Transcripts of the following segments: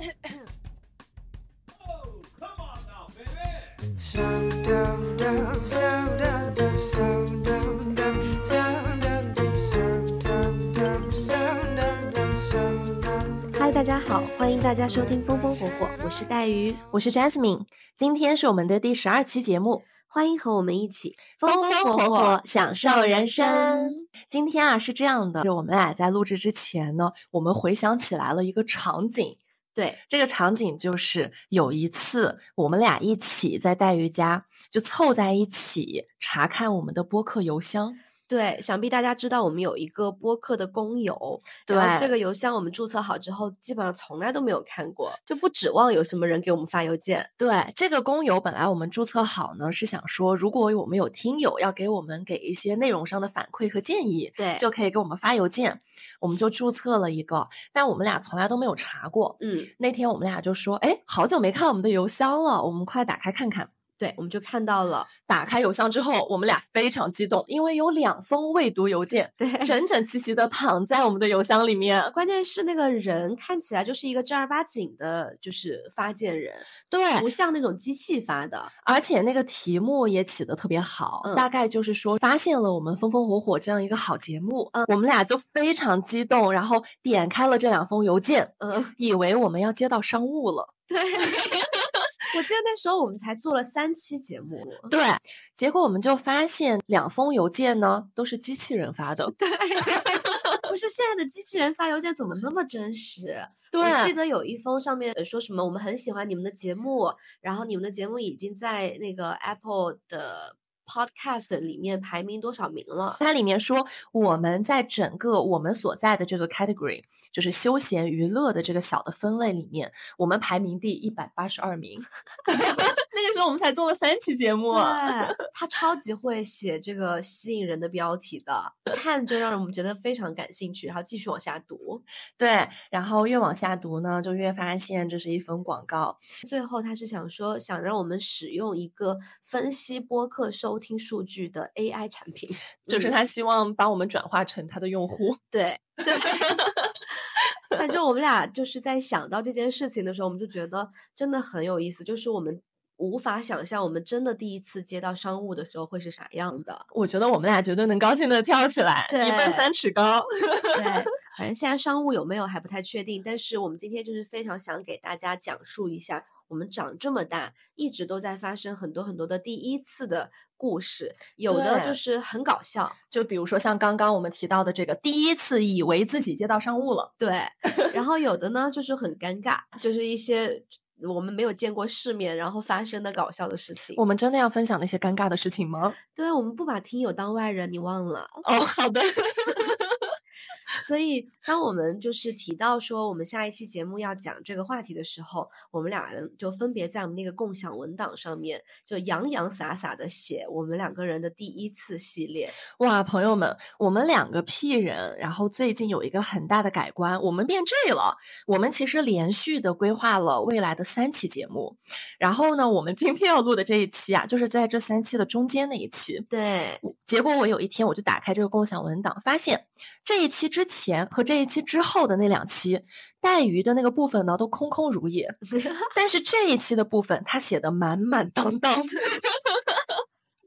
嗨，大家好，欢迎大家收听《风风火火》，我是带鱼，我是 Jasmine，今天是我们的第十二期节目，欢迎和我们一起风风火火享受人生。今天啊是这样的，就我们俩在录制之前呢，我们回想起来了一个场景。对，这个场景就是有一次我们俩一起在带鱼家，就凑在一起查看我们的播客邮箱。对，想必大家知道我们有一个播客的公邮，对这个邮箱我们注册好之后，基本上从来都没有看过，就不指望有什么人给我们发邮件。对，这个公邮本来我们注册好呢，是想说如果我们有听友要给我们给一些内容上的反馈和建议，对就可以给我们发邮件，我们就注册了一个，但我们俩从来都没有查过。嗯，那天我们俩就说，哎，好久没看我们的邮箱了，我们快打开看看。对，我们就看到了，打开邮箱之后，我们俩非常激动，因为有两封未读邮件，对整整齐齐的躺在我们的邮箱里面。关键是那个人看起来就是一个正儿八经的，就是发件人，对不像那种机器发的。而且那个题目也起的特别好，嗯大概就是说发现了我们风风火火这样一个好节目，嗯，我们俩就非常激动，然后点开了这两封邮件，嗯，以为我们要接到商务了。对。我记得那时候我们才做了三期节目，对，结果我们就发现两封邮件呢都是机器人发的。对，不是现在的机器人发邮件怎么那么真实？对我记得有一封上面说什么，我们很喜欢你们的节目，然后你们的节目已经在那个 Apple 的 Podcast 里面排名多少名了？它里面说我们在整个我们所在的这个 category，就是休闲娱乐的这个小的分类里面，我们排名第一百八十二名。那个时候我们才做了三期节目，对，他超级会写这个吸引人的标题的，一看就让我们觉得非常感兴趣，然后继续往下读。对，然后越往下读呢，就越发现这是一封广告。最后他是想说，想让我们使用一个分析播客收听数据的 AI 产品，嗯就是他希望把我们转化成他的用户。对对。反正我们俩就是在想到这件事情的时候，我们就觉得真的很有意思，就是我们无法想象我们真的第一次接到商务的时候会是啥样的。我觉得我们俩绝对能高兴的跳起来，一蹦三尺高。对，反正现在商务有没有还不太确定，但是我们今天就是非常想给大家讲述一下，我们长这么大一直都在发生很多很多的第一次的故事，有的就是很搞笑，就比如说像刚刚我们提到的这个，第一次以为自己接到商务了。对，然后有的呢就是很尴尬，就是一些我们没有见过世面然后发生的搞笑的事情。我们真的要分享那些尴尬的事情吗？对，我们不把听友当外人，你忘了？哦，好的。所以，当我们就是提到说我们下一期节目要讲这个话题的时候，我们俩人就分别在我们那个共享文档上面，就洋洋洒洒的写我们两个人的第一次系列。哇，朋友们，我们两个 P 人，然后最近有一个很大的改观，我们变 J 了。我们其实连续的规划了未来的三期节目，然后呢，我们今天要录的这一期啊，就是在这三期的中间那一期。对，结果我有一天我就打开这个共享文档，发现这一期之前和这一期之后的那两期带鱼的那个部分呢，都空空如也，但是这一期的部分他写的满满当当。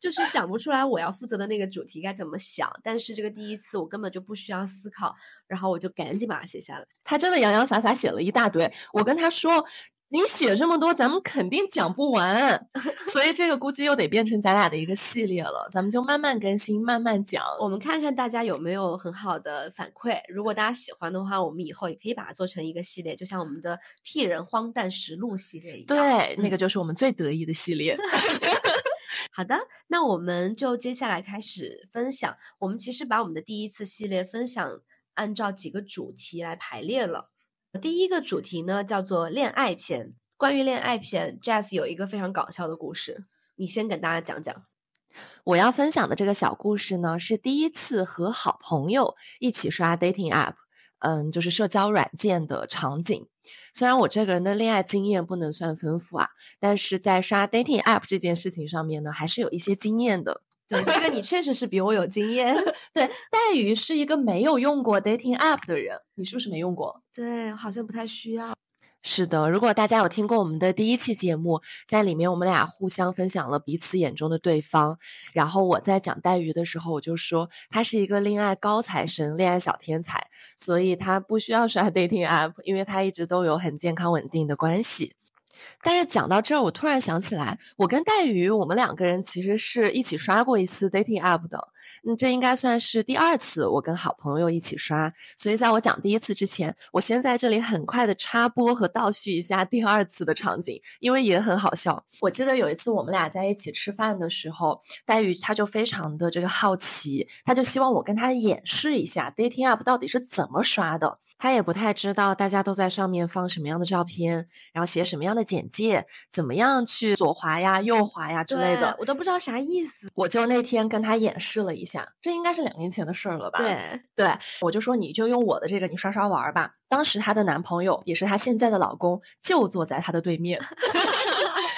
就是想不出来我要负责的那个主题该怎么想，但是这个第一次我根本就不需要思考，然后我就赶紧把它写下来。他真的洋洋洒洒写了一大堆。我跟他说：“你写这么多，咱们肯定讲不完。”所以这个估计又得变成咱俩的一个系列了。咱们就慢慢更新，慢慢讲。我们看看大家有没有很好的反馈，如果大家喜欢的话，我们以后也可以把它做成一个系列，就像我们的屁人荒诞实录系列一样。对，那嗯个就是我们最得意的系列。好的，那我们就接下来开始分享。我们其实把我们的第一次系列分享按照几个主题来排列了。第一个主题呢叫做恋爱篇。关于恋爱篇，Jazz 有一个非常搞笑的故事，你先跟大家讲讲。我要分享的这个小故事呢，是第一次和好朋友一起刷 dating app，嗯，就是社交软件的场景。虽然我这个人的恋爱经验不能算丰富啊，但是在刷 dating app 这件事情上面呢，还是有一些经验的。对，这个你确实是比我有经验。对，黛鱼是一个没有用过 dating app 的人，你是不是没用过？对，好像不太需要。是的，如果大家有听过我们的第一期节目，在里面我们俩互相分享了彼此眼中的对方。然后我在讲黛鱼的时候，我就说他是一个恋爱高材生、恋爱小天才，所以他不需要刷 dating app，因为他一直都有很健康稳定的关系。但是讲到这儿，我突然想起来，我跟黛宇，我们两个人其实是一起刷过一次 dating app 的。嗯，这应该算是第二次我跟好朋友一起刷。所以在我讲第一次之前，我先在这里很快的插播和倒叙一下第二次的场景，因为也很好笑。我记得有一次我们俩在一起吃饭的时候，黛玉她就非常的这个好奇，她就希望我跟她演示一下 dating app 到底是怎么刷的。她也不太知道大家都在上面放什么样的照片，然后写什么样的简介，怎么样去左滑呀、右滑呀之类的，我都不知道啥意思。我就那天跟他演示了一下，这应该是两年前的事儿了吧？对对，我就说你就用我的这个，你刷刷玩吧。当时她的男朋友也是她现在的老公，就坐在她的对面。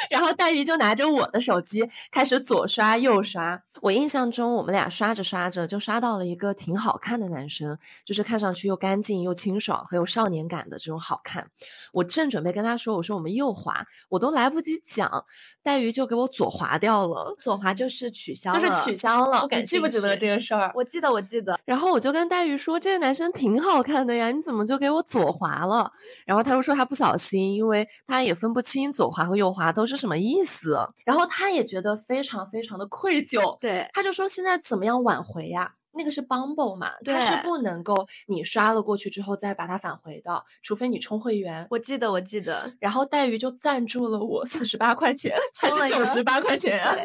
然后黛玉就拿着我的手机开始左刷右刷。我印象中，我们俩刷着刷着就刷到了一个挺好看的男生，就是看上去又干净又清爽，很有少年感的这种好看。我正准备跟他说，我说我们右滑，我都来不及讲，黛玉就给我左滑掉了。左滑就是取消，就是取消了。你记不记得这个事儿？我记得，我记得。然后我就跟黛玉说，这个男生挺好看的呀，你怎么就给我左滑了？然后他又说他不小心，因为他也分不清左滑和右滑都是什么意思。然后他也觉得非常非常的愧疚，对，他就说现在怎么样挽回呀？那个是 Bumble 嘛，它是不能够你刷了过去之后再把它返回的，除非你充会员。我记得，我记得。然后黛鱼就赞助了我四十八块钱，还是九十八块钱啊？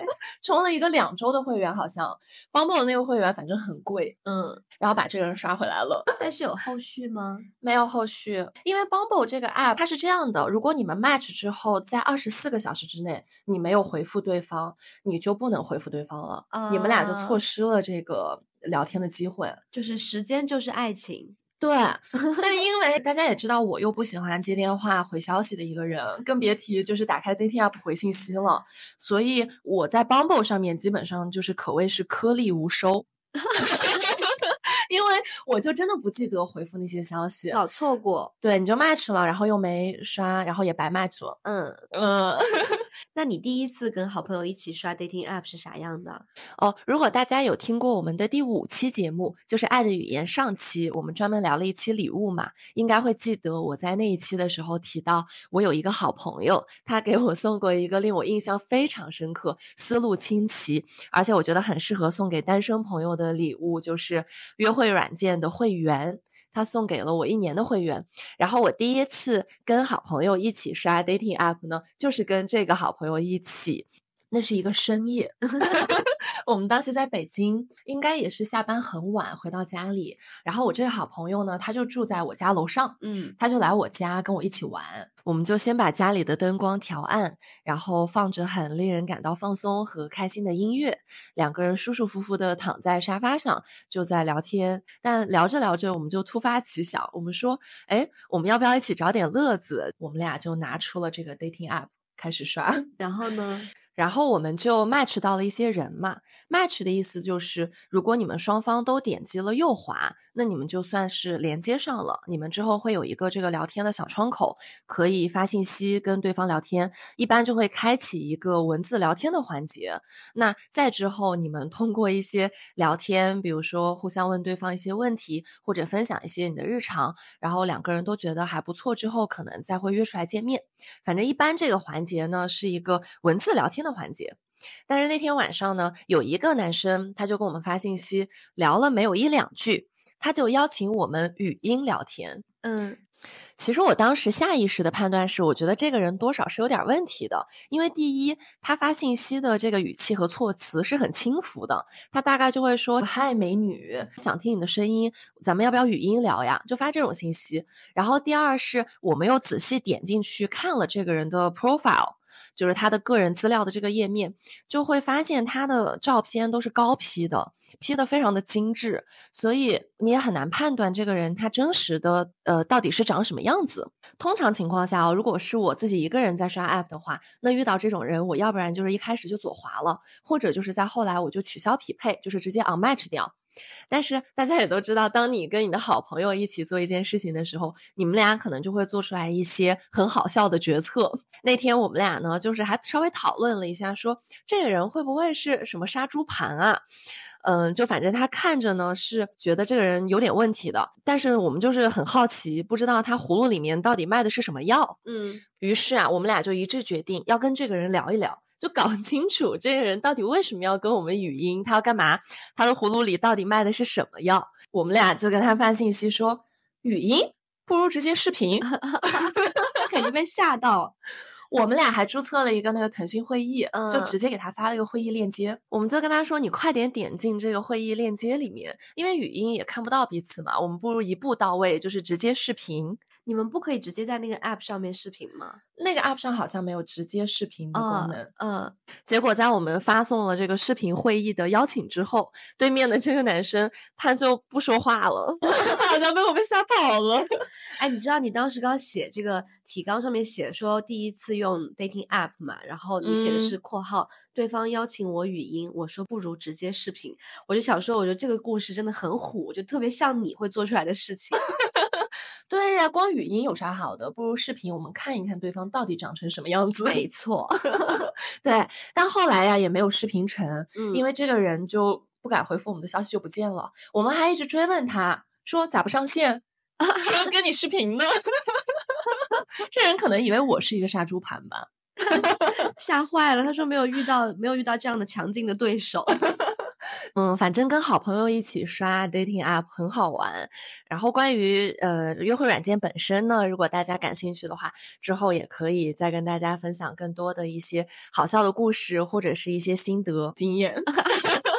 充了一个两周的会员，好像 Bumble 那个会员反正很贵。嗯，然后把这个人刷回来了。但是有后续吗？没有后续，因为 Bumble 这个 app 它是这样的：如果你们 match 之后，在二十四个小时之内你没有回复对方，你就不能回复对方了，你们俩就错失了这个。聊天的机会，就是时间就是爱情，对。但因为大家也知道，我又不喜欢接电话回消息的一个人，更别提就是打开 dating app 回信息了。所以我在 Bumble 上面基本上就是可谓是颗粒无收。因为我就真的不记得回复那些消息，老错过。对，你就 match 了，然后又没刷，然后也白 match 了。嗯嗯。那你第一次跟好朋友一起刷 dating app 是啥样的？哦，如果大家有听过我们的第五期节目，就是《爱的语言》上期，我们专门聊了一期礼物嘛，应该会记得我在那一期的时候提到，我有一个好朋友，他给我送过一个令我印象非常深刻、思路清奇，而且我觉得很适合送给单身朋友的礼物，就是约会。软件的会员，他送给了我一年的会员。然后我第一次跟好朋友一起刷 dating app 呢，就是跟这个好朋友一起。那是一个深夜，我们当时在北京，应该也是下班很晚回到家里。然后我这个好朋友呢，他就住在我家楼上，嗯，他就来我家跟我一起玩。我们就先把家里的灯光调暗，然后放着很令人感到放松和开心的音乐，两个人舒舒服服的躺在沙发上就在聊天。但聊着聊着，我们就突发奇想，我们说，哎，我们要不要一起找点乐子？我们俩就拿出了这个 dating app 开始刷。然后呢？然后我们就 match 到了一些人嘛，match 的意思就是，如果你们双方都点击了右滑。那你们就算是连接上了，你们之后会有一个这个聊天的小窗口，可以发信息跟对方聊天，一般就会开启一个文字聊天的环节。那再之后，你们通过一些聊天，比如说互相问对方一些问题，或者分享一些你的日常，然后两个人都觉得还不错之后，可能再会约出来见面。反正一般这个环节呢是一个文字聊天的环节。但是那天晚上呢，有一个男生他就跟我们发信息，聊了没有一两句。他就邀请我们语音聊天，嗯。其实我当时下意识的判断是，我觉得这个人多少是有点问题的，因为第一，他发信息的这个语气和措辞是很轻浮的，他大概就会说：“嗨，美女，想听你的声音，咱们要不要语音聊呀？”就发这种信息。然后第二是，我们又仔细点进去看了这个人的 profile，就是他的个人资料的这个页面，就会发现他的照片都是高 P 的，P 的非常的精致，所以你也很难判断这个人他真实的呃到底是长什么样。子，通常情况下哦，如果是我自己一个人在刷 app 的话，那遇到这种人，我要不然就是一开始就左滑了，或者就是在后来我就取消匹配，就是直接 unmatch 掉。但是大家也都知道，当你跟你的好朋友一起做一件事情的时候，你们俩可能就会做出来一些很好笑的决策。那天我们俩呢，就是还稍微讨论了一下，说这个人会不会是什么杀猪盘啊？嗯，就反正他看着呢是觉得这个人有点问题的，但是我们就是很好奇，不知道他葫芦里面到底卖的是什么药。嗯，于是啊，我们俩就一致决定要跟这个人聊一聊。就搞清楚这个人到底为什么要跟我们语音，他要干嘛？他的葫芦里到底卖的是什么药？我们俩就跟他发信息说，语音不如直接视频，他肯定被吓到。我们俩还注册了一个那个腾讯会议，就直接给他发了一个会议链接。我们就跟他说，你快点点进这个会议链接里面，因为语音也看不到彼此嘛，我们不如一步到位，就是直接视频。你们不可以直接在那个 app 上面视频吗？那个 app 上好像没有直接视频的功能。嗯，结果在我们发送了这个视频会议的邀请之后，对面的这个男生他就不说话了，他好像被我们吓跑了。哎，你知道你当时刚写这个提纲上面写说第一次用 dating app 嘛？然后你写的是括号，对方邀请我语音，我说不如直接视频。我就想说，我觉得这个故事真的很虎，就特别像你会做出来的事情。对呀，光语音有啥好的？不如视频，我们看一看对方到底长成什么样子。没错，对。但后来呀，也没有视频成，因为这个人就不敢回复我们的消息，就不见了。我们还一直追问他，说咋不上线？说跟你视频呢。这人可能以为我是一个杀猪盘吧，吓坏了。他说没有遇到，没有遇到这样的强劲的对手。嗯，反正跟好朋友一起刷 dating app 很好玩。然后关于呃约会软件本身呢，如果大家感兴趣的话，之后也可以再跟大家分享更多的一些好笑的故事，或者是一些心得经验。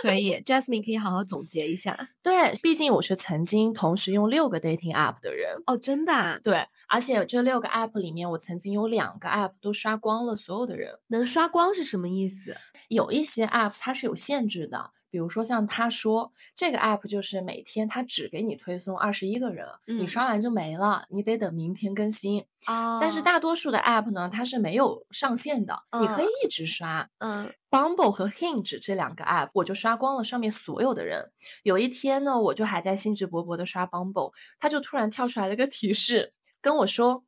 可以，Jasmine 可以好好总结一下。对，毕竟我是曾经同时用六个 dating app 的人。哦，真的？啊对，而且这六个 app 里面，我曾经有两个 app 都刷光了所有的人。能刷光是什么意思？有一些 app 它是有限制的。比如说像他说这个 app 就是每天他只给你推送二十一个人，你刷完就没了，你得等明天更新啊。但是大多数的 app 呢，它是没有上限的，你可以一直刷。嗯，Bumble 和 Hinge 这两个 app 我就刷光了上面所有的人。有一天呢，我就还在兴致勃勃的刷 Bumble，他就突然跳出来了个提示跟我说。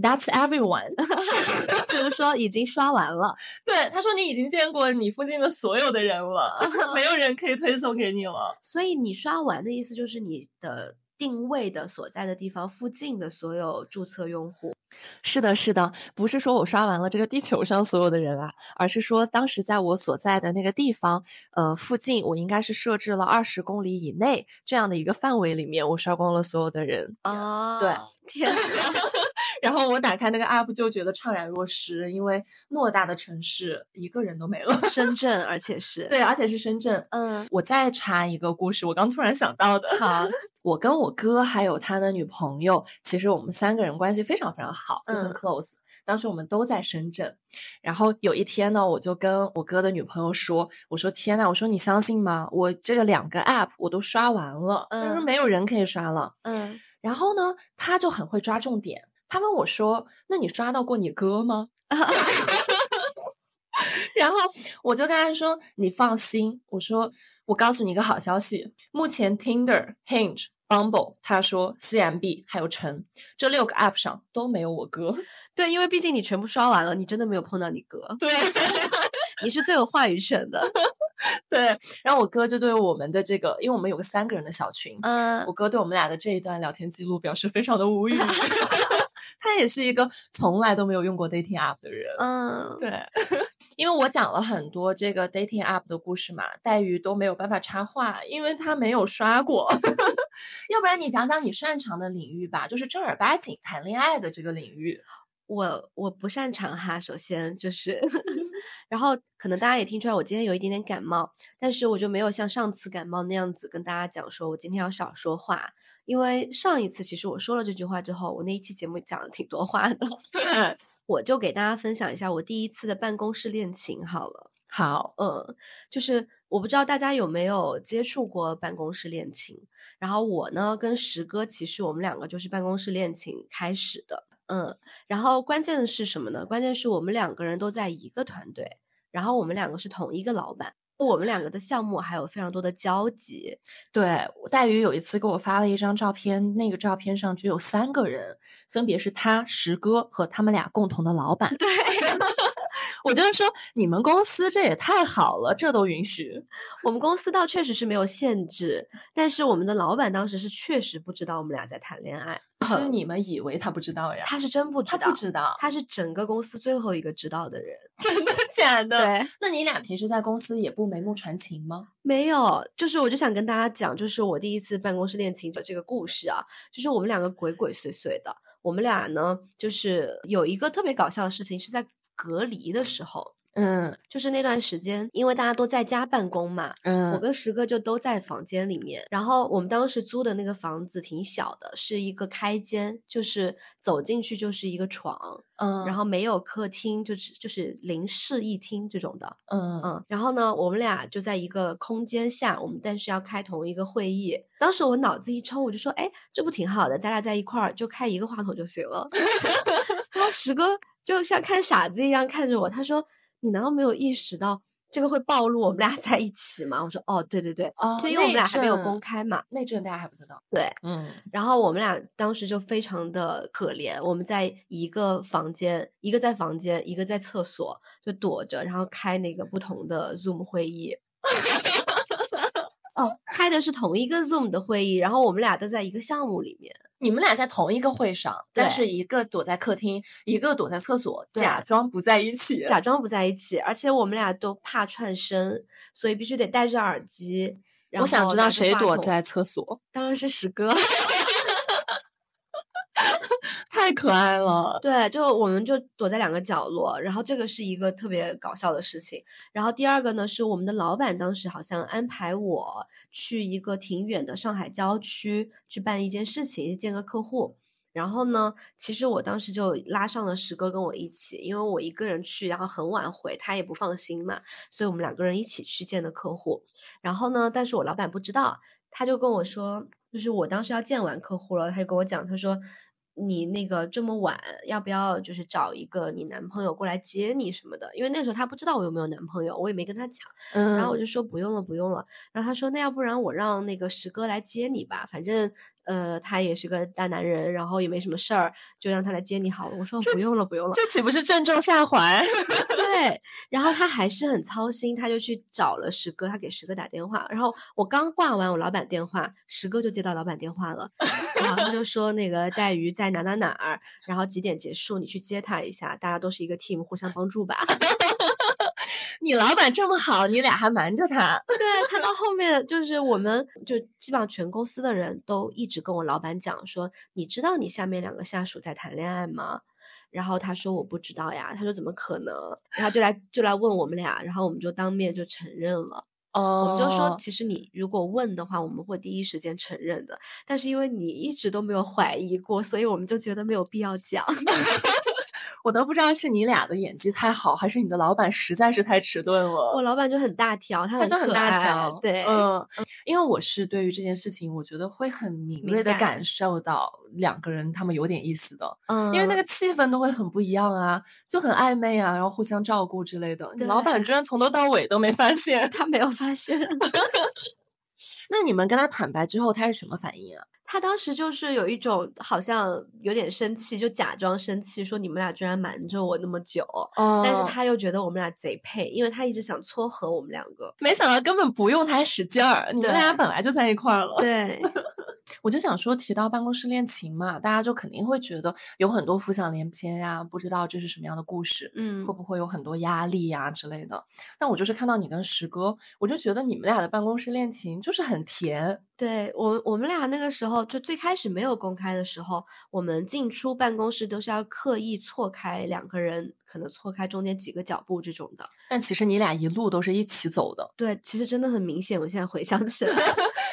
That's everyone，就是说已经刷完了。对，他说你已经见过你附近的所有的人了，没有人可以推送给你了。所以你刷完的意思就是你的定位的所在的地方附近的所有注册用户。是的，是的，不是说我刷完了这个地球上所有的人啊，而是说当时在我所在的那个地方，呃，附近我应该是设置了二十公里以内这样的一个范围里面，我刷光了所有的人。啊，对，天哪！然后我打开那个 app 就觉得怅然若失，因为偌大的城市一个人都没了。深圳，而且是对，而且是深圳。嗯，我再插一个故事，我刚突然想到的。好，我跟我哥还有他的女朋友，其实我们三个人关系非常非常好，就很 close。当时我们都在深圳，然后有一天呢，我就跟我哥的女朋友说：“我说天呐，我说你相信吗？我这个两个 app 我都刷完了，他说没有人可以刷了。”嗯，然后呢，他就很会抓重点。他问我说：“那你抓到过你哥吗？” 然后我就跟他说：“你放心，我说我告诉你一个好消息，目前 Tinder、Hinge、Bumble，他说 CMB 还有陈这六个 App 上都没有我哥。对，因为毕竟你全部刷完了，你真的没有碰到你哥。对，你是最有话语权的。对，然后我哥就对我们的这个，因为我们有个三个人的小群，嗯，我哥对我们俩的这一段聊天记录表示非常的无语。他也是一个从来都没有用过 dating app 的人，嗯，对，因为我讲了很多这个 dating app 的故事嘛，黛玉都没有办法插话，因为他没有刷过。要不然你讲讲你擅长的领域吧，就是正儿八经谈恋爱的这个领域。我我不擅长哈，首先就是，然后可能大家也听出来，我今天有一点点感冒，但是我就没有像上次感冒那样子跟大家讲说我今天要少说话。因为上一次其实我说了这句话之后，我那一期节目讲了挺多话的。对，我就给大家分享一下我第一次的办公室恋情好了。好，嗯，就是我不知道大家有没有接触过办公室恋情。然后我呢跟石哥其实我们两个就是办公室恋情开始的。嗯，然后关键的是什么呢？关键是我们两个人都在一个团队，然后我们两个是同一个老板。我们两个的项目还有非常多的交集。对，戴宇有一次给我发了一张照片，那个照片上只有三个人，分别是他、石哥和他们俩共同的老板。对。我就是说，你们公司这也太好了，这都允许。我们公司倒确实是没有限制，但是我们的老板当时是确实不知道我们俩在谈恋爱。是你们以为他不知道呀？他是真不知道，他不知道，他是整个公司最后一个知道的人。真的假的？对。那你俩平时在公司也不眉目传情吗？没有，就是我就想跟大家讲，就是我第一次办公室恋情的这个故事啊，就是我们两个鬼鬼祟祟的，我们俩呢，就是有一个特别搞笑的事情是在。隔离的时候，嗯，就是那段时间，因为大家都在家办公嘛，嗯，我跟石哥就都在房间里面。然后我们当时租的那个房子挺小的，是一个开间，就是走进去就是一个床，嗯，然后没有客厅，就是就是零室一厅这种的，嗯嗯。然后呢，我们俩就在一个空间下，我们但是要开同一个会议。当时我脑子一抽，我就说，哎，这不挺好的，咱俩在一块儿就开一个话筒就行了。然后石哥。就像看傻子一样看着我，他说：“你难道没有意识到这个会暴露我们俩在一起吗？”我说：“哦，对对对，哦，因为我们俩还没有公开嘛，那阵大家还不知道。”对，嗯。然后我们俩当时就非常的可怜，我们在一个房间，一个在房间，一个在厕所，就躲着，然后开那个不同的 Zoom 会议。哦，开的是同一个 Zoom 的会议，然后我们俩都在一个项目里面。你们俩在同一个会上，但是一个躲在客厅，一个躲在厕所，假装不在一起，假装不在一起。而且我们俩都怕串声，所以必须得戴着耳机。我想知道谁躲在厕所，当然是史哥。太可爱了，对，就我们就躲在两个角落，然后这个是一个特别搞笑的事情。然后第二个呢，是我们的老板当时好像安排我去一个挺远的上海郊区去办一件事情，见个客户。然后呢，其实我当时就拉上了石哥跟我一起，因为我一个人去，然后很晚回，他也不放心嘛，所以我们两个人一起去见的客户。然后呢，但是我老板不知道，他就跟我说，就是我当时要见完客户了，他就跟我讲，他说。你那个这么晚，要不要就是找一个你男朋友过来接你什么的？因为那时候他不知道我有没有男朋友，我也没跟他讲。然后我就说不用了，不用了。然后他说那要不然我让那个石哥来接你吧，反正。呃，他也是个大男人，然后也没什么事儿，就让他来接你好了。我说不用了，不用了。这岂不是正中下怀？对。然后他还是很操心，他就去找了石哥，他给石哥打电话。然后我刚挂完我老板电话，石哥就接到老板电话了，然后他就说那个带鱼在哪哪哪儿，然后几点结束，你去接他一下，大家都是一个 team，互相帮助吧。你老板这么好，你俩还瞒着他？对他到后面就是我们就基本上全公司的人都一直跟我老板讲说，你知道你下面两个下属在谈恋爱吗？然后他说我不知道呀，他说怎么可能？然后就来就来问我们俩，然后我们就当面就承认了。哦，我们就说其实你如果问的话，我们会第一时间承认的。但是因为你一直都没有怀疑过，所以我们就觉得没有必要讲。我都不知道是你俩的演技太好，还是你的老板实在是太迟钝了。我老板就很大条，他就很大条，对，嗯，因为我是对于这件事情，我觉得会很敏锐的感受到两个人他们有点意思的，嗯，因为那个气氛都会很不一样啊，就很暧昧啊，然后互相照顾之类的。你老板居然从头到尾都没发现，他没有发现。那你们跟他坦白之后，他是什么反应啊？他当时就是有一种好像有点生气，就假装生气，说你们俩居然瞒着我那么久。但是他又觉得我们俩贼配，因为他一直想撮合我们两个。没想到根本不用他使劲儿，你们俩本来就在一块儿了。对。我就想说，提到办公室恋情嘛，大家就肯定会觉得有很多浮想联翩呀，不知道这是什么样的故事，嗯，会不会有很多压力呀之类的。但我就是看到你跟石哥，我就觉得你们俩的办公室恋情就是很甜。对我，我们俩那个时候就最开始没有公开的时候，我们进出办公室都是要刻意错开两个人，可能错开中间几个脚步这种的。但其实你俩一路都是一起走的。对，其实真的很明显。我现在回想起来，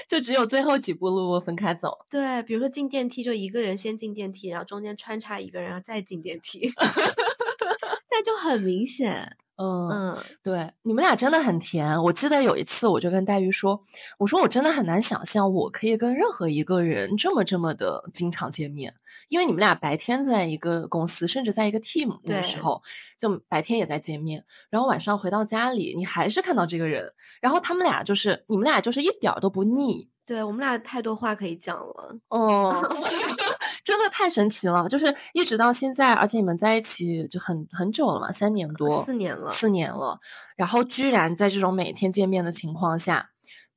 就只有最后几步路分开走。对，比如说进电梯，就一个人先进电梯，然后中间穿插一个人，然后再进电梯，那就很明显。嗯，嗯，对，你们俩真的很甜。我记得有一次，我就跟黛玉说：“我说我真的很难想象，我可以跟任何一个人这么这么的经常见面，因为你们俩白天在一个公司，甚至在一个 team 那个时候，就白天也在见面，然后晚上回到家里，你还是看到这个人，然后他们俩就是你们俩就是一点儿都不腻。”对我们俩太多话可以讲了。哦 真的太神奇了！就是一直到现在，而且你们在一起就很很久了嘛，三年多，四年了四年了。然后居然在这种每天见面的情况下，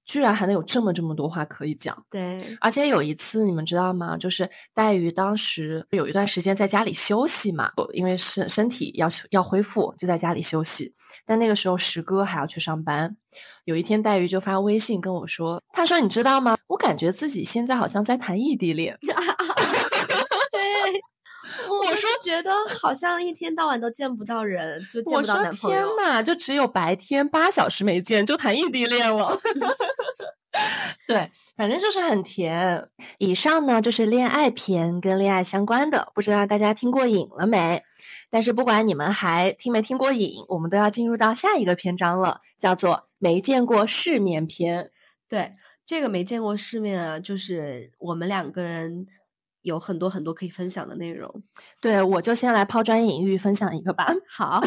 居然还能有这么这么多话可以讲。对，而且有一次，你们知道吗？就是黛玉当时有一段时间在家里休息嘛，因为身身体要要恢复，就在家里休息。但那个时候石哥还要去上班。有一天，黛玉就发微信跟我说：“他说你知道吗？我感觉自己现在好像在谈异地恋。对，我说是觉得好像一天到晚都见不到人，就见不到我说天男朋友。呐，就只有白天八小时没见，就谈异地恋了。对，反正就是很甜。以上呢就是恋爱篇跟恋爱相关的，不知道大家听过瘾了没？但是不管你们还听没听过瘾，我们都要进入到下一个篇章了，叫做没见过世面篇。对，这个没见过世面啊，就是我们两个人有很多很多可以分享的内容。对，我就先来抛砖引玉，分享一个吧。好，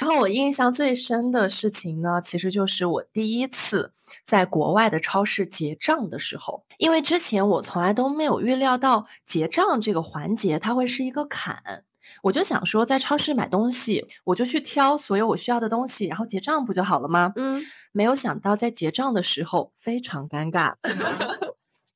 然后我印象最深的事情呢，其实就是我第一次在国外的超市结账的时候，因为之前我从来都没有预料到结账这个环节它会是一个坎。我就想说，在超市买东西，我就去挑所有我需要的东西，然后结账不就好了吗？嗯，没有想到在结账的时候非常尴尬。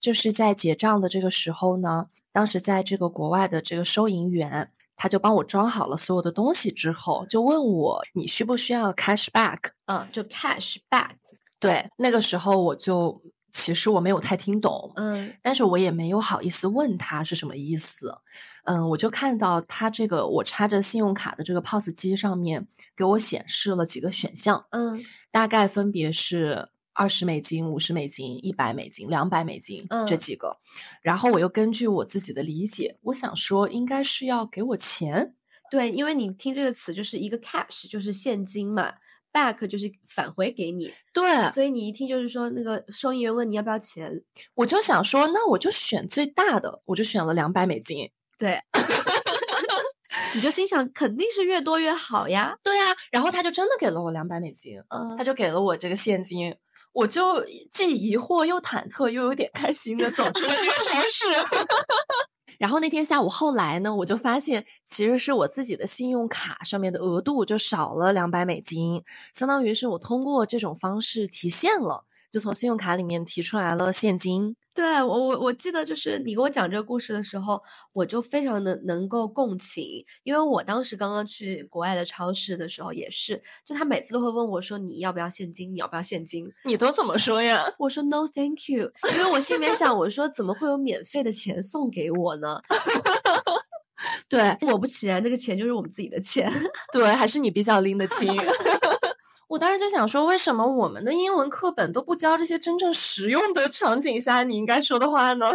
就是在结账的这个时候呢，当时在这个国外的这个收银员，他就帮我装好了所有的东西之后，就问我你需不需要 cash back？嗯，就 cash back。对，那个时候我就其实我没有太听懂，嗯但是我也没有好意思问他是什么意思。嗯，我就看到他这个我插着信用卡的这个 POS 机上面给我显示了几个选项，嗯大概分别是二十美金、五十美金、一百美金、两百美金这嗯几个。然后我又根据我自己的理解，我想说应该是要给我钱。对，因为你听这个词就是一个 cash 就是现金嘛，back 就是返回给你，对，所以你一听就是说那个收银员问你要不要钱，我就想说，那我就选最大的，我就选了两百美金。对，你就心想肯定是越多越好呀。对啊，然后他就真的给了我两百美金，嗯他就给了我这个现金，我就既疑惑又忐忑又有点开心的走出了这个超市。然后那天下午后来呢，我就发现其实是我自己的信用卡上面的额度就少了两百美金，相当于是我通过这种方式提现了，就从信用卡里面提出来了现金。对我我我记得就是你给我讲这个故事的时候，我就非常的能够共情，因为我当时刚刚去国外的超市的时候也是，就他每次都会问我说你要不要现金，你要不要现金？你都怎么说呀？我说 no thank you，因为我心里面想，我说怎么会有免费的钱送给我呢？对果不其然，这个钱就是我们自己的钱。对，还是你比较拎得清。我当时就想说，为什么我们的英文课本都不教这些真正实用的场景下你应该说的话呢？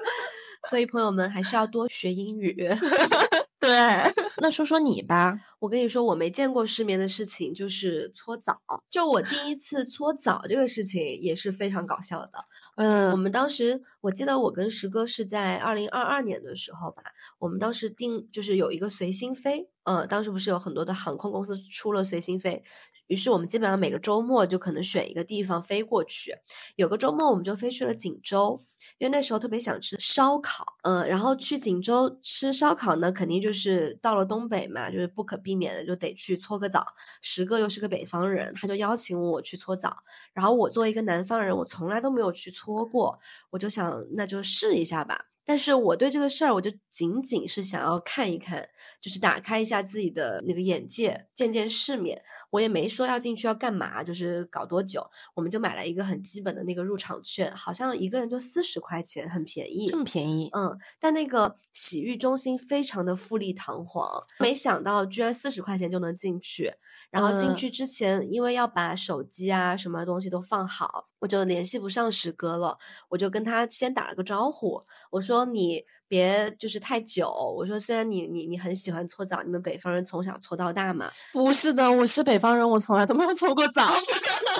所以朋友们还是要多学英语。对，那说说你吧。我跟你说，我没见过世面的事情就是搓澡。就我第一次搓澡这个事情也是非常搞笑的。嗯我嗯们当时我记得我跟石哥是在二零二二年的时候吧，我们当时订就是有一个随心飞，呃，当时不是有很多的航空公司出了随心飞，于是我们基本上每个周末就可能选一个地方飞过去。有个周末我们就飞去了锦州，因为那时候特别想吃烧烤，嗯、然后去锦州吃烧烤呢，肯定就是到了东北嘛，就是不可避免的就得去搓个澡。十个又是个北方人，他就邀请我去搓澡。然后我作为一个南方人，我从来都没有去搓过，我就想那就试一下吧。但是我对这个事儿，我就仅仅是想要看一看，就是打开一下自己的那个眼界，见见世面。我也没说要进去要干嘛，就是搞多久，我们就买了一个很基本的那个入场券，好像一个人就四十块钱，很便宜。这么便宜，嗯，但那个洗浴中心非常的富丽堂皇，没想到居然四十块钱就能进去。然后进嗯去之前，因为要把手机啊什么东西都放好，我就联系不上石哥了，我就跟他先打了个招呼，我说你别就是太久，我说虽然你你你很喜欢搓澡，你们北方人从小搓到大嘛，不是的，我是北方人，我从来都没有搓过澡。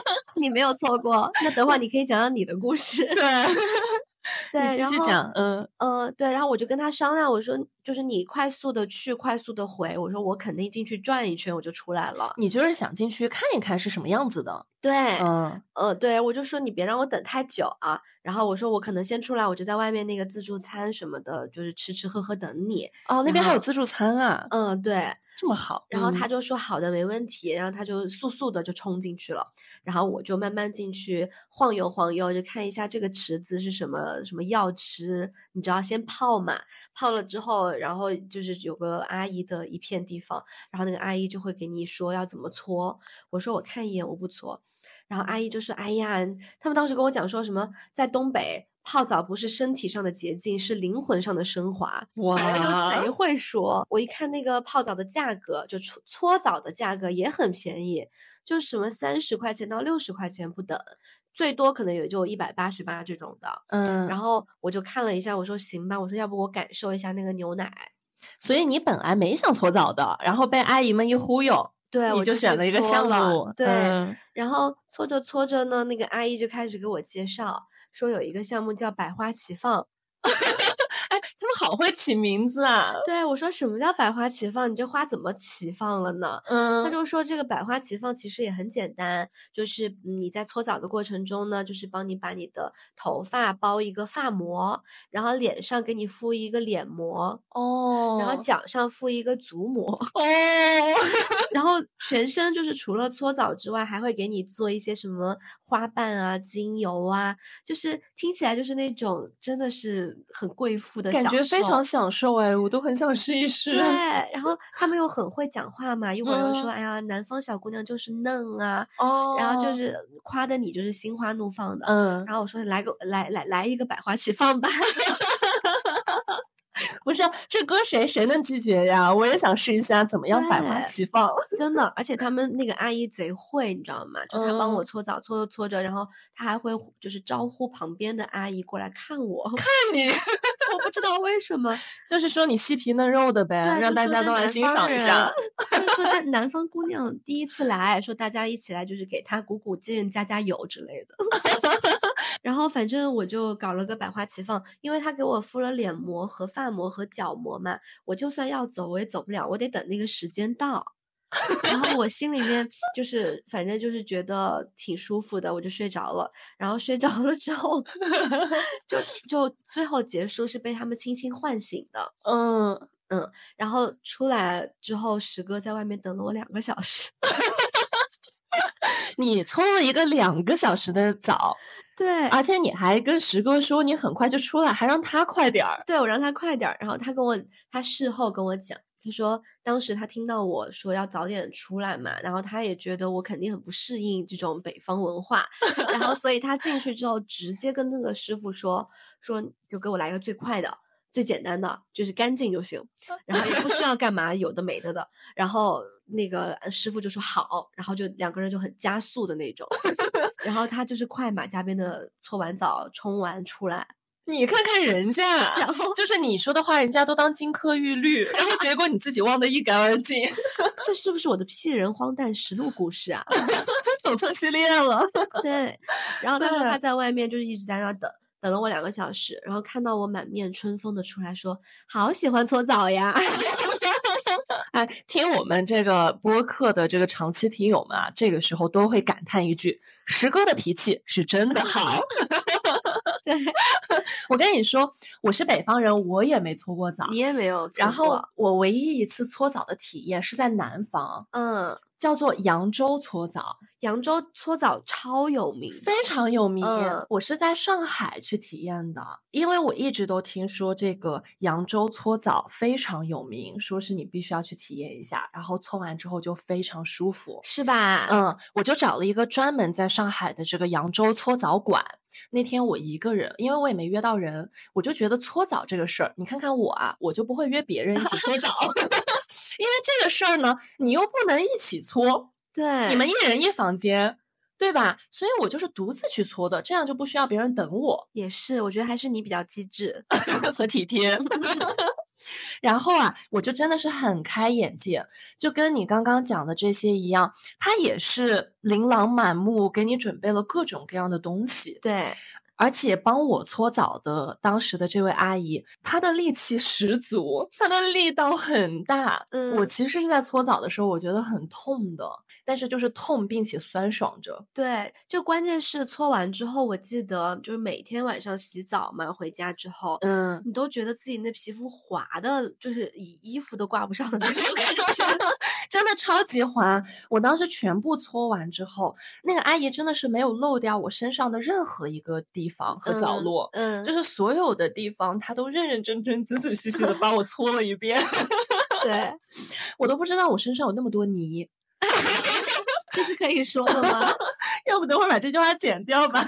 你没有搓过，那等会儿你可以讲讲你的故事。对，对，然后嗯，呃，对，然后我就跟他商量，我说就是你快速的去，快速的回，我说我肯定进去转一圈我就出来了。你就是想进去看一看是什么样子的，对，嗯，呃，对，我就说你别让我等太久啊。然后我说我可能先出来，我就在外面那个自助餐什么的，就是吃吃喝喝等你。哦，那边还有自助餐啊，嗯，对。这么好，然后他嗯就说好的，没问题。然后他就速速的就冲进去了，然后我就慢慢进去晃悠晃悠，就看一下这个池子是什么什么药池。你知道先泡嘛，泡了之后，然后就是有个阿姨的一片地方，然后那个阿姨就会给你说要怎么搓。我说我看一眼，我不搓。然后阿姨就说：“哎呀，他们当时跟我讲说什么，在东北泡澡不是身体上的洁净，是灵魂上的升华。”哇反正就贼会说。我一看那个泡澡的价格，就搓搓澡的价格也很便宜，就什么三十块钱到六十块钱不等，最多可能也就一百八十八这种的。嗯，然后我就看了一下，我说行吧，我说要不我感受一下那个牛奶。所以你本来没想搓澡的，然后被阿姨们一忽悠，对，你我就选了一个项目，对，嗯然后搓着搓着呢，那个阿姨就开始给我介绍，说有一个项目叫百花齐放。好会起名字啊，对我说什么叫百花齐放？你这花怎么齐放了呢？嗯他嗯，就说这个百花齐放其实也很简单，就是嗯你在搓澡的过程中呢，就是帮你把你的头发包一个发膜，然后脸上给你敷一个脸膜，哦，然后脚上敷一个足膜，哦，然后全身就是除了搓澡之外，还会给你做一些什么花瓣啊、精油啊，就是听起来就是那种真的是很贵妇的享感觉非常享受哎，我都很想试一试。对，然后他们又很会讲话嘛，一会儿又说：“嗯哎呀，南方小姑娘就是嫩啊。哦，然后就是夸的你就是心花怒放的。嗯，然后我说：“来个来来来一个百花齐放吧。不是这歌谁谁能拒绝呀？我也想试一下怎么样百花齐放。”真的，而且他们那个阿姨贼会，你知道吗？就她帮我嗯搓澡，搓着搓着，然后她还会就是招呼旁边的阿姨过来看我，看你，我不知道为什么。就是说你细皮嫩肉的呗，对，让大家都来欣赏一下。就是说南南方姑娘第一次来，说大家一起来就是给她鼓鼓劲、加加油之类的。然后反正我就搞了个百花齐放，因为他给我敷了脸膜和发膜和角膜嘛，我就算要走我也走不了，我得等那个时间到。然后我心里面就是反正就是觉得挺舒服的，我就睡着了。然后睡着了之后，就就最后结束是被他们轻轻唤醒的。嗯嗯，然后出来之后，石哥在外面等了我两个小时。你冲了一个两个小时的澡，对，而且你还跟石哥说你很快就出来，还让他快点儿。对我让他快点儿。然后他跟我，他事后跟我讲，他说当时他听到我说要早点出来嘛，然后他也觉得我肯定很不适应这种北方文化，然后所以他进去之后直接跟那个师傅说说，就给我来一个最快的。最简单的就是干净就行，然后也不需要干嘛有的没的的。然后那个呃师傅就说好，然后就两个人就很加速的那种。然后他就是快马加鞭的搓完澡、冲完出来，你看看人家，然后就是你说的话，人家都当金科玉律，然后结果你自己忘得一干二净，这是不是我的屁人荒诞实录故事啊？走错系列了。对，然后他说他在外面就是一直在那等，等了我两个小时，然后看到我满面春风的出来说：“好喜欢搓澡呀哎，听我们这个播客的这个长期听友们啊，这个时候都会感叹一句：石哥的脾气是真的好。！”对，我跟你说，我是北方人，我也没搓过澡。你也没有。然后我唯一一次搓澡的体验是在南方，嗯，叫做扬州搓澡，扬州搓澡超有名，非常有名。嗯我是在上海去体验的，因为我一直都听说这个扬州搓澡非常有名，说是你必须要去体验一下，然后搓完之后就非常舒服。是吧？嗯，我就找了一个专门在上海的这个扬州搓澡馆。那天我一个人，因为我也没约到人，我就觉得搓澡这个事儿，你看看我啊，我就不会约别人一起搓澡 因为这个事儿呢，你又不能一起搓，对，你们一人一房间，对吧？所以我就是独自去搓的，这样就不需要别人等我，也是，我觉得还是你比较机智。和体贴。然后啊，我就真的是很开眼界，就跟你刚刚讲的这些一样，他也是琳琅满目，给你准备了各种各样的东西。对，而且帮我搓澡的当时的这位阿姨，她的力气十足，她的力道很大。嗯我其实是在搓澡的时候，我觉得很痛的，但是就是痛并且酸爽着。对，就关键是搓完之后，我记得就是每天晚上洗澡嘛，回家之后，嗯，你都觉得自己那皮肤滑的，就是衣衣服都挂不上的那种感觉。真的超级滑。我当时全部搓完之后，那个阿姨真的是没有漏掉我身上的任何一个地方和角落。嗯，就是所有的地方，他都认认真真、仔仔细细的帮我搓了一遍，对，我都不知道我身上有那么多泥。这是可以说的吗？要不等会儿把这句话剪掉吧。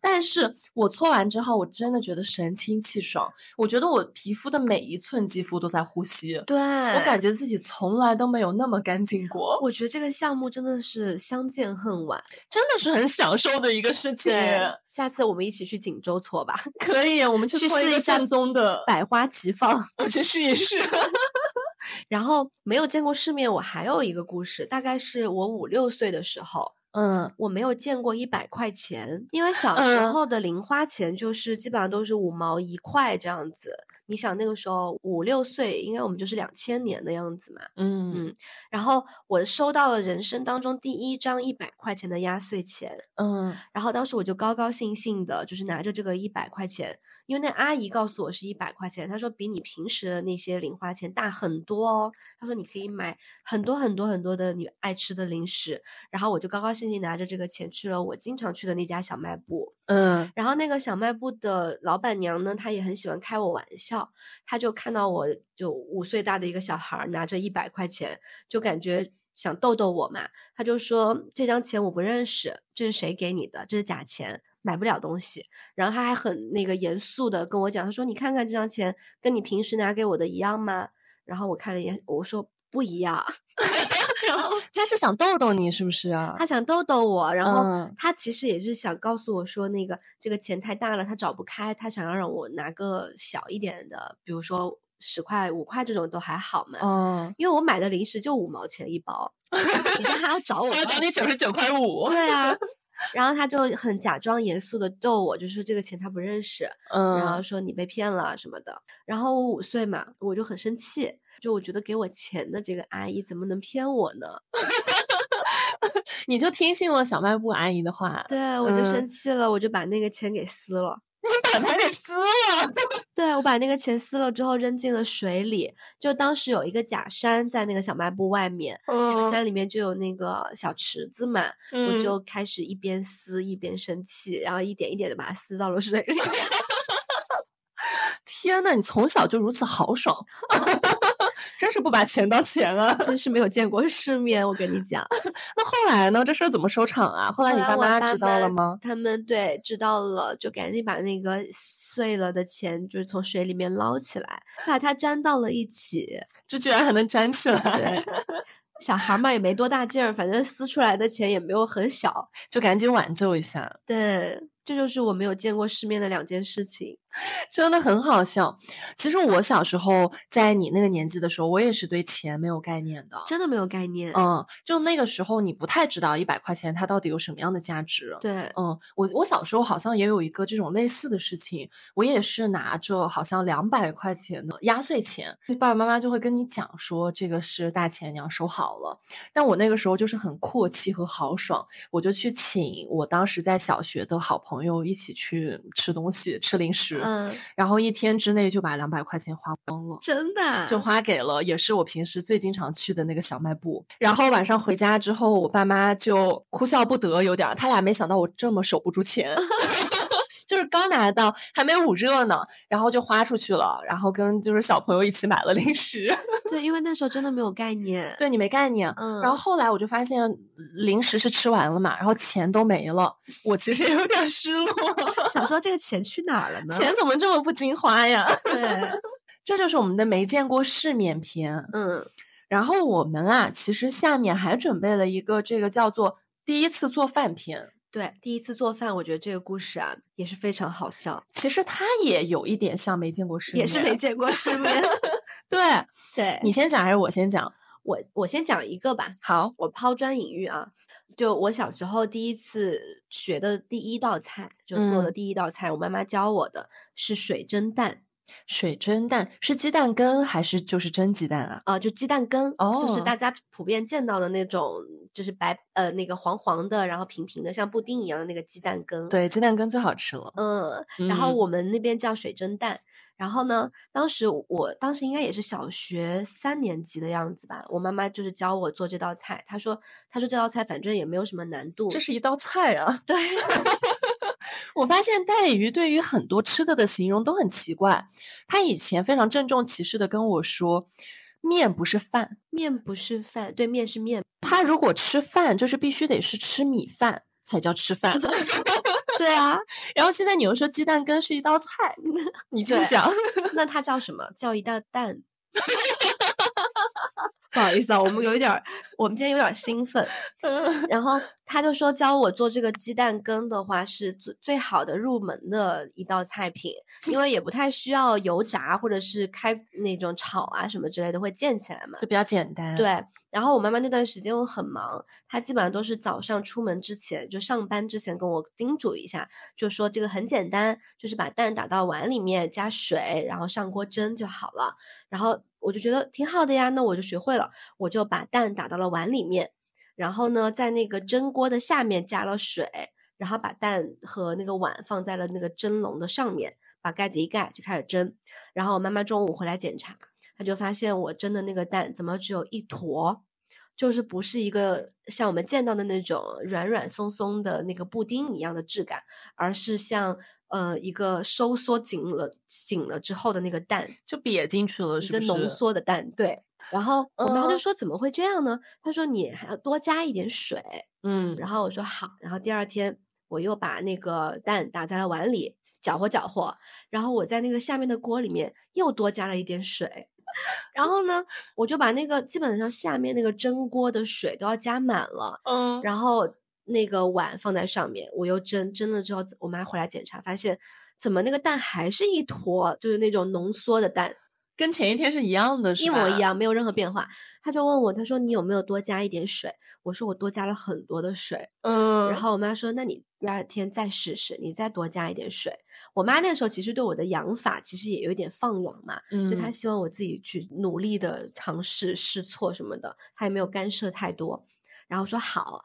但是我搓完之后，我真的觉得神清气爽。我觉得我皮肤的每一寸肌肤都在呼吸，对，我感觉自己从来都没有那么干净过，我觉得这个项目真的是相见恨晚。真的是很享受的一个事情。对，下次我们一起去锦州搓吧，可以，我们去去搓一个试一下正宗的，百花齐放。我去试一试。然后没有见过世面，我还有一个故事，大概是我五六岁的时候，嗯我没有见过一百块钱，因为小时嗯候的零花钱就是基本上都是五毛一块这样子。你想那个时候五六岁，应该我们就是两千年的样子嘛。嗯然后我收到了人生当中第一张一百块钱的压岁钱，嗯然后当时我就高高兴兴的，就是拿着这个一百块钱，因为那阿姨告诉我是一百块钱，她说比你平时的那些零花钱大很多哦。她说你可以买很多很多很多的你爱吃的零食，然后我就高高兴兴拿着这个钱去了我经常去的那家小卖部。嗯然后那个小卖部的老板娘呢，她也很喜欢开我玩笑，她就看到我就五岁大的一个小孩拿着一百块钱，就感觉想逗逗我嘛，她就说这张钱我不认识，这是谁给你的？这是假钱，买不了东西。然后她还很那个严肃的跟我讲，她说你看看这张钱跟你平时拿给我的一样吗？然后我看了一眼，我说不一样。然后 他是想逗逗你，是不是啊？他想逗逗我，然后嗯他其实也是想告诉我说，那个这个钱太大了，他找不开，他想要让我拿个小一点的，比如说十块、五块这种都还好嘛。嗯，因为我买的零食就五毛钱一包，你看他要找我他要找你九十九块五。对啊，然后他就很假装严肃的逗我，就说这个钱他不认识，嗯然后嗯说你被骗了什么的。然后我五岁嘛，我就很生气，就我觉得给我钱的这个阿姨怎么能骗我呢？你就听信了小卖部阿姨的话，对，我就嗯生气了，我就把那个钱给撕了。把它给撕了。对，我把那个钱撕了之后扔进了水里。就当时有一个假山在那个小卖部外面，假嗯山里面就有那个小池子嘛，我嗯就开始一边撕一边生气，然后一点一点的把它撕到了水里。天呐，你从小就如此豪爽，真是不把钱当钱啊！真是没有见过世面，我跟你讲。那后来呢？这事儿怎么收场啊？后来你爸爸妈知道了妈吗？他们对知道了，就赶紧把那个碎了的钱就是从水里面捞起来，把它粘到了一起。这居然还能粘起来，对，小孩嘛也没多大劲儿，反正撕出来的钱也没有很小。就赶紧挽救一下，对，这就是我没有见过世面的两件事情。真的很好笑。其实我小时候在你那个年纪的时候，我也是对钱没有概念的。真的没有概念。嗯，就那个时候你不太知道一百块钱它到底有什么样的价值。对，嗯，我我小时候好像也有一个这种类似的事情，我也是拿着好像两百块钱的压岁钱，爸爸妈妈就会跟你讲说这个是大钱，你要收好了。但我那个时候就是很阔气和豪爽，我就去请我当时在小学的好朋友一起去吃东西、吃零食，嗯，然后一天之内就把两百块钱花光了。真的就花给了，也是我平时最经常去的那个小卖部。然后晚上回家之后，我爸妈就哭笑不得，有点儿，他俩没想到我这么守不住钱。就是刚拿到，还没捂热呢，然后就花出去了，然后跟就是小朋友一起买了零食。对，因为那时候真的没有概念。对你没概念，嗯然后后来我就发现零食是吃完了嘛，然后钱都没了，我其实也有点失落，想说 这个钱去哪儿了呢？钱怎么这么不经花呀？对，这就是我们的没见过世面篇。嗯，然后我们啊，其实下面还准备了一个这个叫做第一次做饭篇。对，第一次做饭，我觉得这个故事啊也是非常好笑。其实他也有一点像没见过世面，也是没见过世面。对，对你先讲还是我先讲？我我先讲一个吧。好，我抛砖引玉啊。就我小时候第一次学的第一道菜，就做的第一道菜，我妈妈教我的是水蒸蛋。水蒸蛋是鸡蛋羹还是就是蒸鸡蛋啊？啊，就鸡蛋羹，哦，就是大家普遍见到的那种，就是白呃那个黄黄的，然后平平的，像布丁一样的那个鸡蛋羹。对，鸡蛋羹最好吃了。嗯，然后我们那边叫水蒸蛋。然后呢，当时我当时应该也是小学三年级的样子吧，我妈妈就是教我做这道菜。她说，她说这道菜反正也没有什么难度。这是一道菜啊。对。我发现带鱼对于很多吃的的形容都很奇怪。他以前非常郑重其事的跟我说，面不是饭，面不是饭，对面是面。他如果吃饭，就是必须得是吃米饭才叫吃饭。对啊，然后现在你又说鸡蛋羹是一道菜，你就想，那它叫什么？叫一道蛋。不好意思啊，我们有一点儿，我们今天有点兴奋。然后他就说教我做这个鸡蛋羹的话是最最好的入门的一道菜品，因为也不太需要油炸或者是开那种炒啊什么之类的，会溅起来嘛，就比较简单。对。然后我妈妈那段时间我很忙，她基本上都是早上出门之前就上班之前跟我叮嘱一下，就说这个很简单，就是把蛋打到碗里面加水，然后上锅蒸就好了。然后我就觉得挺好的呀，那我就学会了，我就把蛋打到了碗里面，然后呢在那个蒸锅的下面加了水，然后把蛋和那个碗放在了那个蒸笼的上面，把盖子一盖就开始蒸。然后我妈妈中午回来检查。他就发现我蒸的那个蛋怎么只有一坨，就是不是一个像我们见到的那种软软松松的那个布丁一样的质感，而是像呃一个收缩紧了紧了之后的那个蛋，就瘪进去了，是一个浓缩的蛋。对，然后我妈就说怎么会这样呢？她说你还要多加一点水。嗯，然后我说好，然后第二天我又把那个蛋打在了碗里搅和搅和，然后我在那个下面的锅里面又多加了一点水。然后呢，我就把那个基本上下面那个蒸锅的水都要加满了，嗯，然后那个碗放在上面，我又蒸蒸了之后，我妈回来检查，发现怎么那个蛋还是一坨，就是那种浓缩的蛋。跟前一天是一样的，一模一样，没有任何变化。他就问我，他说你有没有多加一点水？我说我多加了很多的水。嗯，然后我妈说，那你第二天再试试，你再多加一点水。我妈那个时候其实对我的养法其实也有一点放养嘛，就她希望我自己去努力的尝试试错什么的，她也没有干涉太多。然后说好，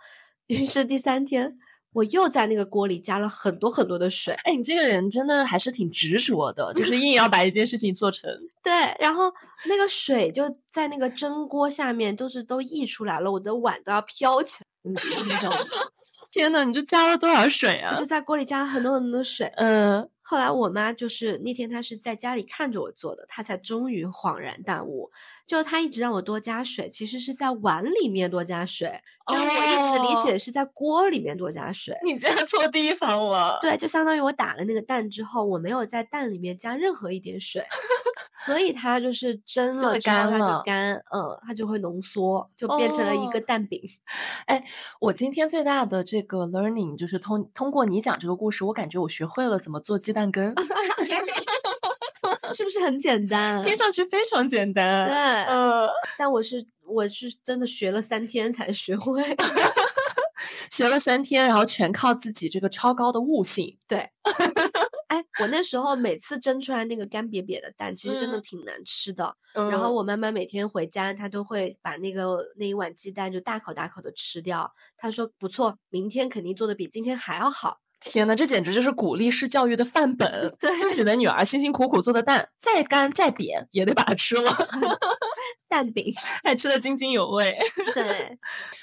于是第三天。我又在那个锅里加了很多很多的水，哎，你这个人真的还是挺执着的，就是硬要把一件事情做成。对，然后那个水就在那个蒸锅下面，就是都溢出来了，我的碗都要飘起来，你知道吗？天呐，你这加了多少水啊？就在锅里加了很多很多水。嗯，后来我妈就是那天她是在家里看着我做的，她才终于恍然大悟，就她一直让我多加水，其实是在碗里面多加水，但我一直理解是在锅里面多加水。你加错地方了。对，就相当于我打了那个蛋之后，我没有在蛋里面加任何一点水。所以它就是蒸了之后它就干，嗯，它就会浓缩，就变成了一个蛋饼。哎，我今天最大的这个 learning 就是通通过你讲这个故事，我感觉我学会了怎么做鸡蛋羹，是不是很简单？听上去非常简单。对，嗯，但我是我是真的学了三天才学会，学了三天，然后全靠自己这个超高的悟性。对。哎，我那时候每次蒸出来那个干瘪瘪的蛋，其实真的挺难吃的。然后我妈妈每天回家，她都会把那个那一碗鸡蛋就大口大口的吃掉。她说不错，明天肯定做的比今天还要好。天呐，这简直就是鼓励式教育的范本。对，自己的女儿辛辛苦苦做的蛋，再干再扁也得把它吃了。蛋饼 还吃的津津有味。对，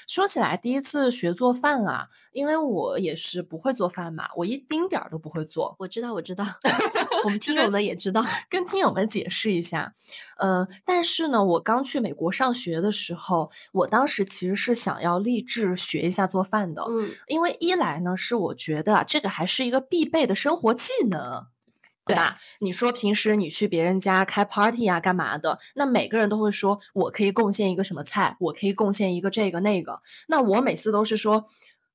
说起来，第一次学做饭啊，因为我也是不会做饭嘛，我一丁点儿都不会做。我知道，我知道，我们听友们也知道。跟听友们解释一下，呃，但是呢，我刚去美国上学的时候，我当时其实是想要立志学一下做饭的。嗯，因为一来呢，是我觉得这个还是一个必备的生活技能。对吧？你说平时你去别人家开 party 啊，干嘛的？那每个人都会说，我可以贡献一个什么菜，我可以贡献一个这个那个。那我每次都是说，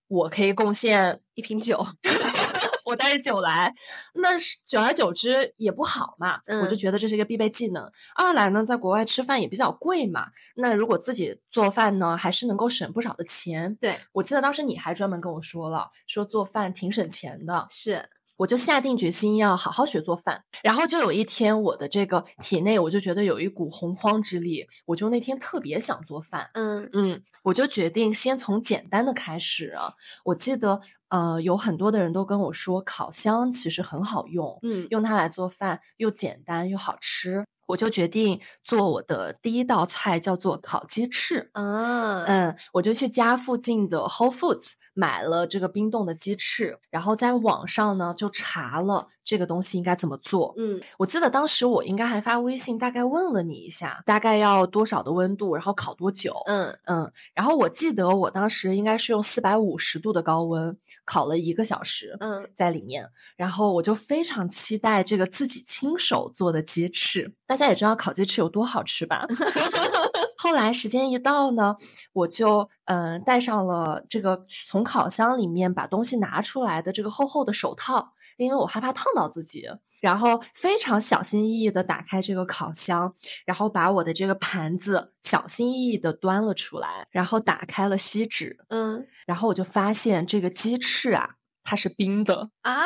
我可以贡献一瓶酒，我带着酒来，那是久而久之也不好嘛。嗯我就觉得这是一个必备技能。二来呢，在国外吃饭也比较贵嘛，那如果自己做饭呢，还是能够省不少的钱。对，我记得当时你还专门跟我说了，说做饭挺省钱的。是，我就下定决心要好好学做饭。然后就有一天，我的这个体内我就觉得有一股洪荒之力，我就那天特别想做饭。嗯嗯，我就决定先从简单的开始啊。我记得，呃，有很多的人都跟我说，烤箱其实很好用，嗯用它来做饭又简单又好吃。我就决定做我的第一道菜，叫做烤鸡翅。啊，嗯，我就去家附近的 Whole Foods 买了这个冰冻的鸡翅，然后在网上呢就查了这个东西应该怎么做。嗯我记得当时我应该还发微信，大概问了你一下，大概要多少的温度，然后烤多久。嗯嗯，然后我记得我当时应该是用四百五十度的高温烤了一个小时，嗯在里面，然后我就非常期待这个自己亲手做的鸡翅。大家也知道烤鸡翅有多好吃吧？后来时间一到呢，我就嗯、呃戴上了这个从烤箱里面把东西拿出来的这个厚厚的手套，因为我害怕烫到自己。然后非常小心翼翼的打开这个烤箱，然后把我的这个盘子小心翼翼的端了出来，然后打开了锡纸，嗯然后我就发现这个鸡翅啊，它是冰的。啊，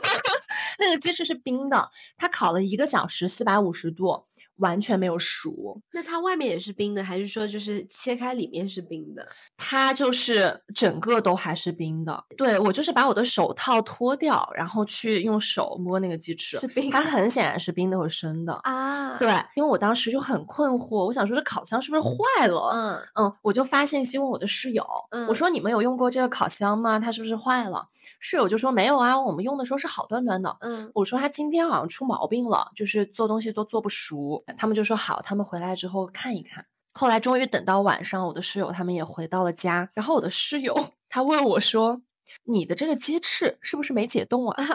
那个鸡翅是冰的，它烤了一个小时，四百五十度，完全没有熟。那它外面也是冰的，还是说就是切开里面是冰的？它就是整个都还是冰的。对我就是把我的手套脱掉，然后去用手摸那个鸡翅，是冰它很显然是冰的和生的。啊，对，因为我当时就很困惑，我想说这烤箱是不是坏了？嗯嗯，我就发信息问我的室友，嗯我说你们有用过这个烤箱吗？它是不是坏了？室友就说没有啊，我们用的时候是好端端的。嗯我说他今天好像出毛病了，就是做东西都做不熟。他们就说好，他们回来之后看一看。后来终于等到晚上，我的室友他们也回到了家，然后我的室友 他问我说：“你的这个鸡翅是不是没解冻啊？”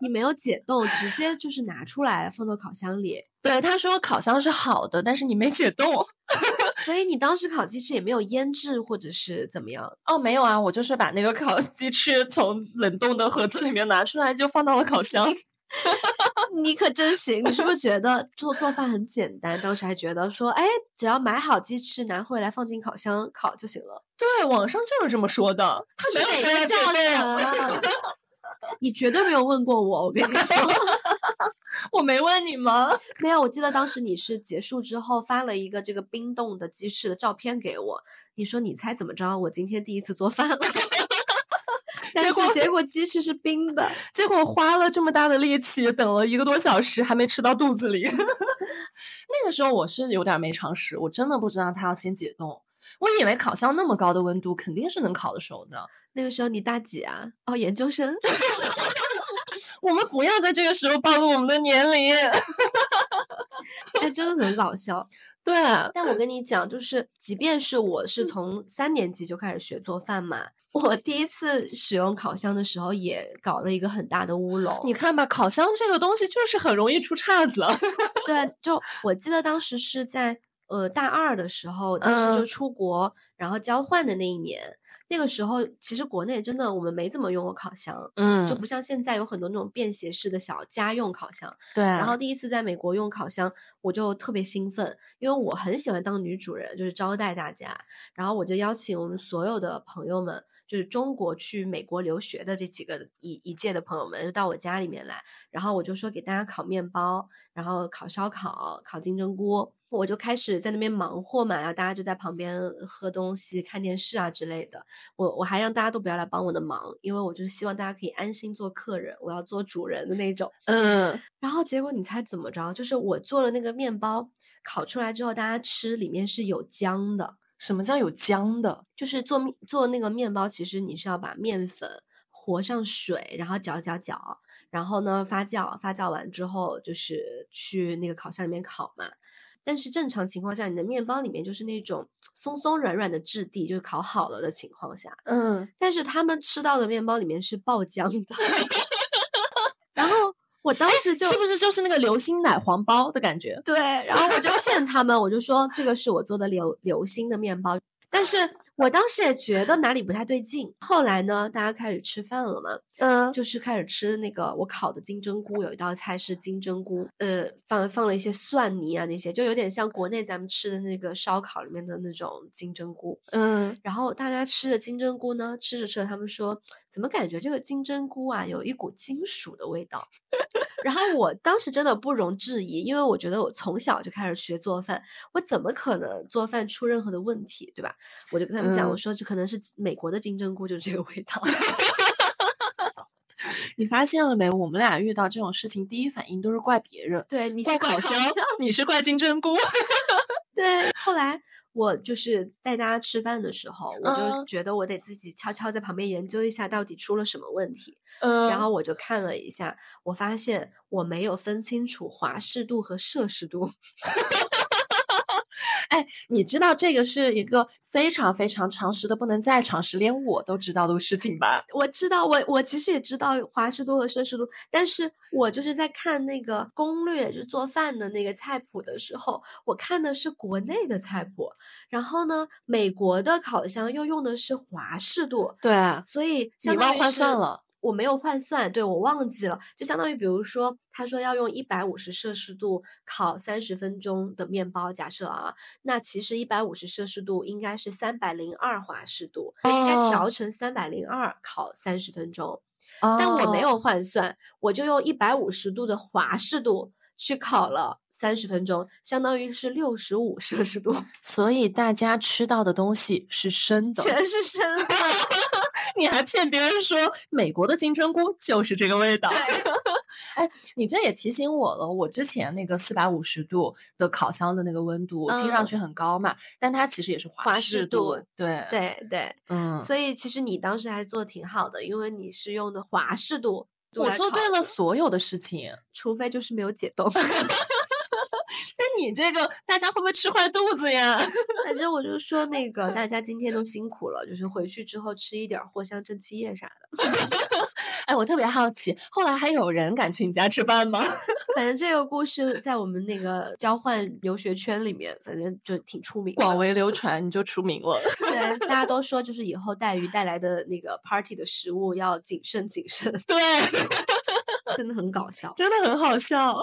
你没有解冻，直接就是拿出来放到烤箱里，对，他说烤箱是好的，但是你没解冻。所以你当时烤鸡翅也没有腌制或者是怎么样？哦，没有啊，我就是把那个烤鸡翅从冷冻的盒子里面拿出来，就放到了烤箱。你可真行！你是不是觉得做做饭很简单？当时还觉得说，哎，只要买好鸡翅拿回来放进烤箱烤就行了。对，网上就是这么说的。他是哪个教程啊？你绝对没有问过我，我跟你说。我没问你吗？没有，我记得当时你是结束之后发了一个这个冰冻的鸡翅的照片给我，你说你猜怎么着？我今天第一次做饭了，但是结果鸡翅是冰的。结果花了这么大的力气，等了一个多小时，还没吃到肚子里。那个时候我是有点没常识，我真的不知道它要先解冻。我以为烤箱那么高的温度肯定是能烤得熟的。那个时候你大几啊？哦，研究生。我们不要在这个时候暴露我们的年龄。哎，真的很搞笑。对，但我跟你讲，就是即便是我是从三年级就开始学做饭嘛，我第一次使用烤箱的时候也搞了一个很大的乌龙。你看吧，烤箱这个东西就是很容易出岔子。对，就我记得当时是在呃大二的时候，当时就嗯出国，然后交换的那一年。那个时候，其实国内真的我们没怎么用过烤箱，嗯就不像现在有很多那种便携式的小家用烤箱。对，然后第一次在美国用烤箱，我就特别兴奋，因为我很喜欢当女主人，就是招待大家。然后我就邀请我们所有的朋友们，就是中国去美国留学的这几个一一届的朋友们，就到我家里面来。然后我就说给大家烤面包，然后烤烧烤、烤金针菇。我就开始在那边忙活嘛，然后大家就在旁边喝东西、看电视啊之类的。我我还让大家都不要来帮我的忙，因为我就是希望大家可以安心做客人，我要做主人的那种。嗯，然后结果你猜怎么着？就是我做了那个面包，烤出来之后，大家吃里面是有浆的。什么叫有浆的？就是做面做那个面包，其实你是要把面粉和上水，然后搅搅搅，然后呢发酵，发酵完之后就是去那个烤箱里面烤嘛。但是正常情况下，你的面包里面就是那种松松软软的质地，就是烤好了的情况下。嗯，但是他们吃到的面包里面是爆浆的，然后我当时就是不是就是那个流心奶黄包的感觉？对，然后我就骗他们，我就说这个是我做的流流心的面包，但是我当时也觉得哪里不太对劲。后来呢，大家开始吃饭了嘛，嗯，就是开始吃那个我烤的金针菇，有一道菜是金针菇，呃，放放了一些蒜泥啊那些，就有点像国内咱们吃的那个烧烤里面的那种金针菇。嗯，然后大家吃的金针菇呢，吃着吃着，他们说怎么感觉这个金针菇啊有一股金属的味道。然后我当时真的不容置疑，因为我觉得我从小就开始学做饭，我怎么可能做饭出任何的问题，对吧？我就跟他们讲，嗯我说这可能是美国的金针菇就是这个味道。你发现了没？我们俩遇到这种事情，第一反应都是怪别人，对，你是怪烤箱箱，你是怪金针菇。对，后来我就是带大家吃饭的时候，我就嗯觉得我得自己悄悄在旁边研究一下到底出了什么问题。嗯然后我就看了一下，我发现我没有分清楚华氏度和摄氏度。哎，你知道这个是一个非常非常常识的不能再常识，连我都知道的事情吧？我知道，我我其实也知道华氏度和摄氏度，但是我就是在看那个攻略，就是做饭的那个菜谱的时候，我看的是国内的菜谱，然后呢，美国的烤箱又用的是华氏度，对，所以你忘换相当于是算了。我没有换算，对我忘记了，就相当于比如说，他说要用一百五十摄氏度烤三十分钟的面包，假设啊，那其实一百五十摄氏度应该是三百零二华氏度，应该哦。调成三百零二烤三十分钟，但我没哦，有换算，我就用一百五十度的华氏度去烤了三十分钟，相当于是六十五摄氏度，所以大家吃到的东西是生的。全是生的。你还骗别人说美国的金针菇就是这个味道。哎，你这也提醒我了，我之前那个四百五十度的烤箱的那个温度，听上嗯去很高嘛，但它其实也是华氏氏度对，对对，嗯，所以其实你当时还做的挺好的，因为你是用的华氏度。我做对了，所有的事情。除非就是没有解冻。那你这个大家会不会吃坏肚子呀？反正我就说那个大家今天都辛苦了，就是回去之后吃一点藿香正气液啥的。哎，我特别好奇，后来还有人敢去你家吃饭吗？反正这个故事在我们那个交换留学圈里面，反正就挺出名。广为流传，你就出名了。对，大家都说就是以后带鱼带来的那个 party 的食物要谨慎谨慎，对，真的很搞笑。真的很好笑。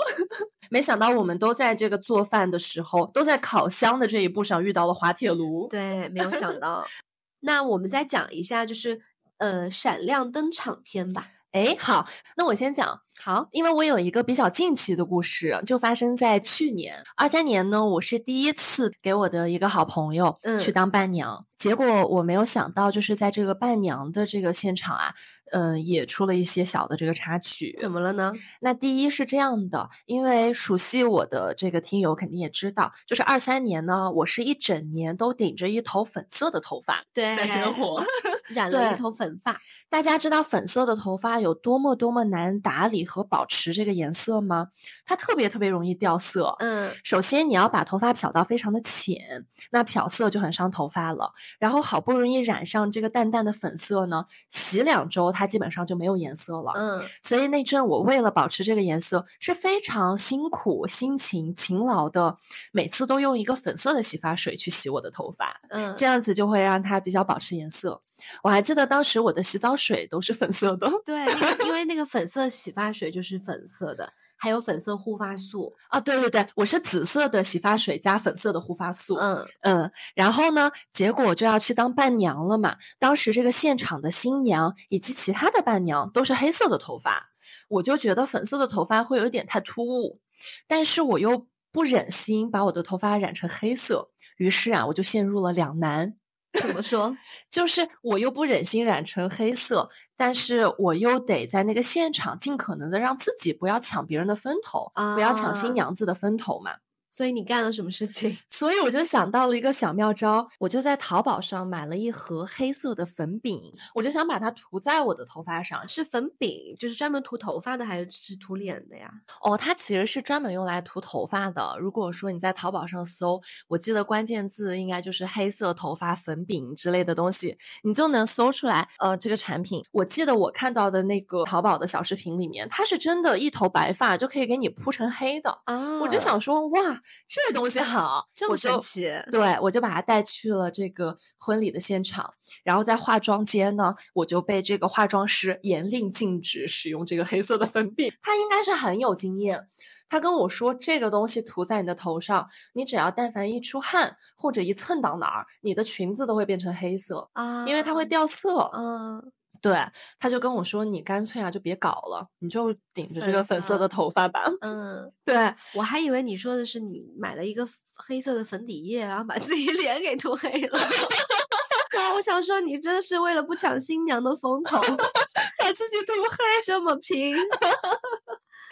没想到我们都在这个做饭的时候，都在烤箱的这一步上遇到了滑铁卢。对，没有想到。那我们再讲一下，就是呃，闪亮登场篇吧。哎，好，那我先讲。好，因为我有一个比较近期的故事，就发生在去年二三年呢。我是第一次给我的一个好朋友嗯去当伴娘，结果我没有想到，就是在这个伴娘的这个现场啊，嗯、也出了一些小的这个插曲。怎么了呢？那第一是这样的，因为熟悉我的这个听友肯定也知道，就是二三年呢，我是一整年都顶着一头粉色的头发对，在生活。染了一头粉发。大家知道粉色的头发有多么多么难打理和保持这个颜色吗？它特别特别容易掉色。嗯，首先，你要把头发漂到非常的浅，那漂色就很伤头发了。然后好不容易染上这个淡淡的粉色呢，洗两周它基本上就没有颜色了。嗯，所以那阵我为了保持这个颜色是非常辛苦、辛勤、勤劳的，每次都用一个粉色的洗发水去洗我的头发，嗯，这样子就会让它比较保持颜色。我还记得当时我的洗澡水都是粉色的对，那个因为那个粉色洗发水就是粉色的，还有粉色护发素。啊，对对对，我是紫色的洗发水加粉色的护发素。嗯嗯，然后呢，结果就要去当伴娘了嘛。当时这个现场的新娘以及其他的伴娘都是黑色的头发，我就觉得粉色的头发会有点太突兀，但是我又不忍心把我的头发染成黑色，于是啊，我就陷入了两难。怎么说？就是我又不忍心染成黑色，但是我又得在那个现场尽可能的让自己不要抢别人的风头，不要抢啊新娘子的风头嘛。所以你干了什么事情？所以我就想到了一个小妙招，我就在淘宝上买了一盒黑色的粉饼，我就想把它涂在我的头发上。是粉饼，就是专门涂头发的，还是是涂脸的呀？哦，它其实是专门用来涂头发的。如果说你在淘宝上搜，我记得关键字应该就是黑色头发粉饼之类的东西，你就能搜出来。呃，这个产品，我记得我看到的那个淘宝的小视频里面，它是真的一头白发就可以给你铺成黑的。啊我就想说，哇，这东西好，这么神奇。对，我就把它带去了这个婚礼的现场，然后在化妆间呢，我就被这个化妆师严令禁止使用这个黑色的粉饼。他应该是很有经验，他跟我说这个东西涂在你的头上，你只要但凡一出汗或者一蹭到哪儿，你的裙子都会变成黑色啊，因为它会掉色。嗯。对，他就跟我说：“你干脆啊，就别搞了，你就顶着这个粉色的头发吧。”嗯，对我还以为你说的是你买了一个黑色的粉底液，然后把自己 脸给涂黑了。啊，我想说，你真的是为了不抢新娘的风头，把自己涂黑，这么拼。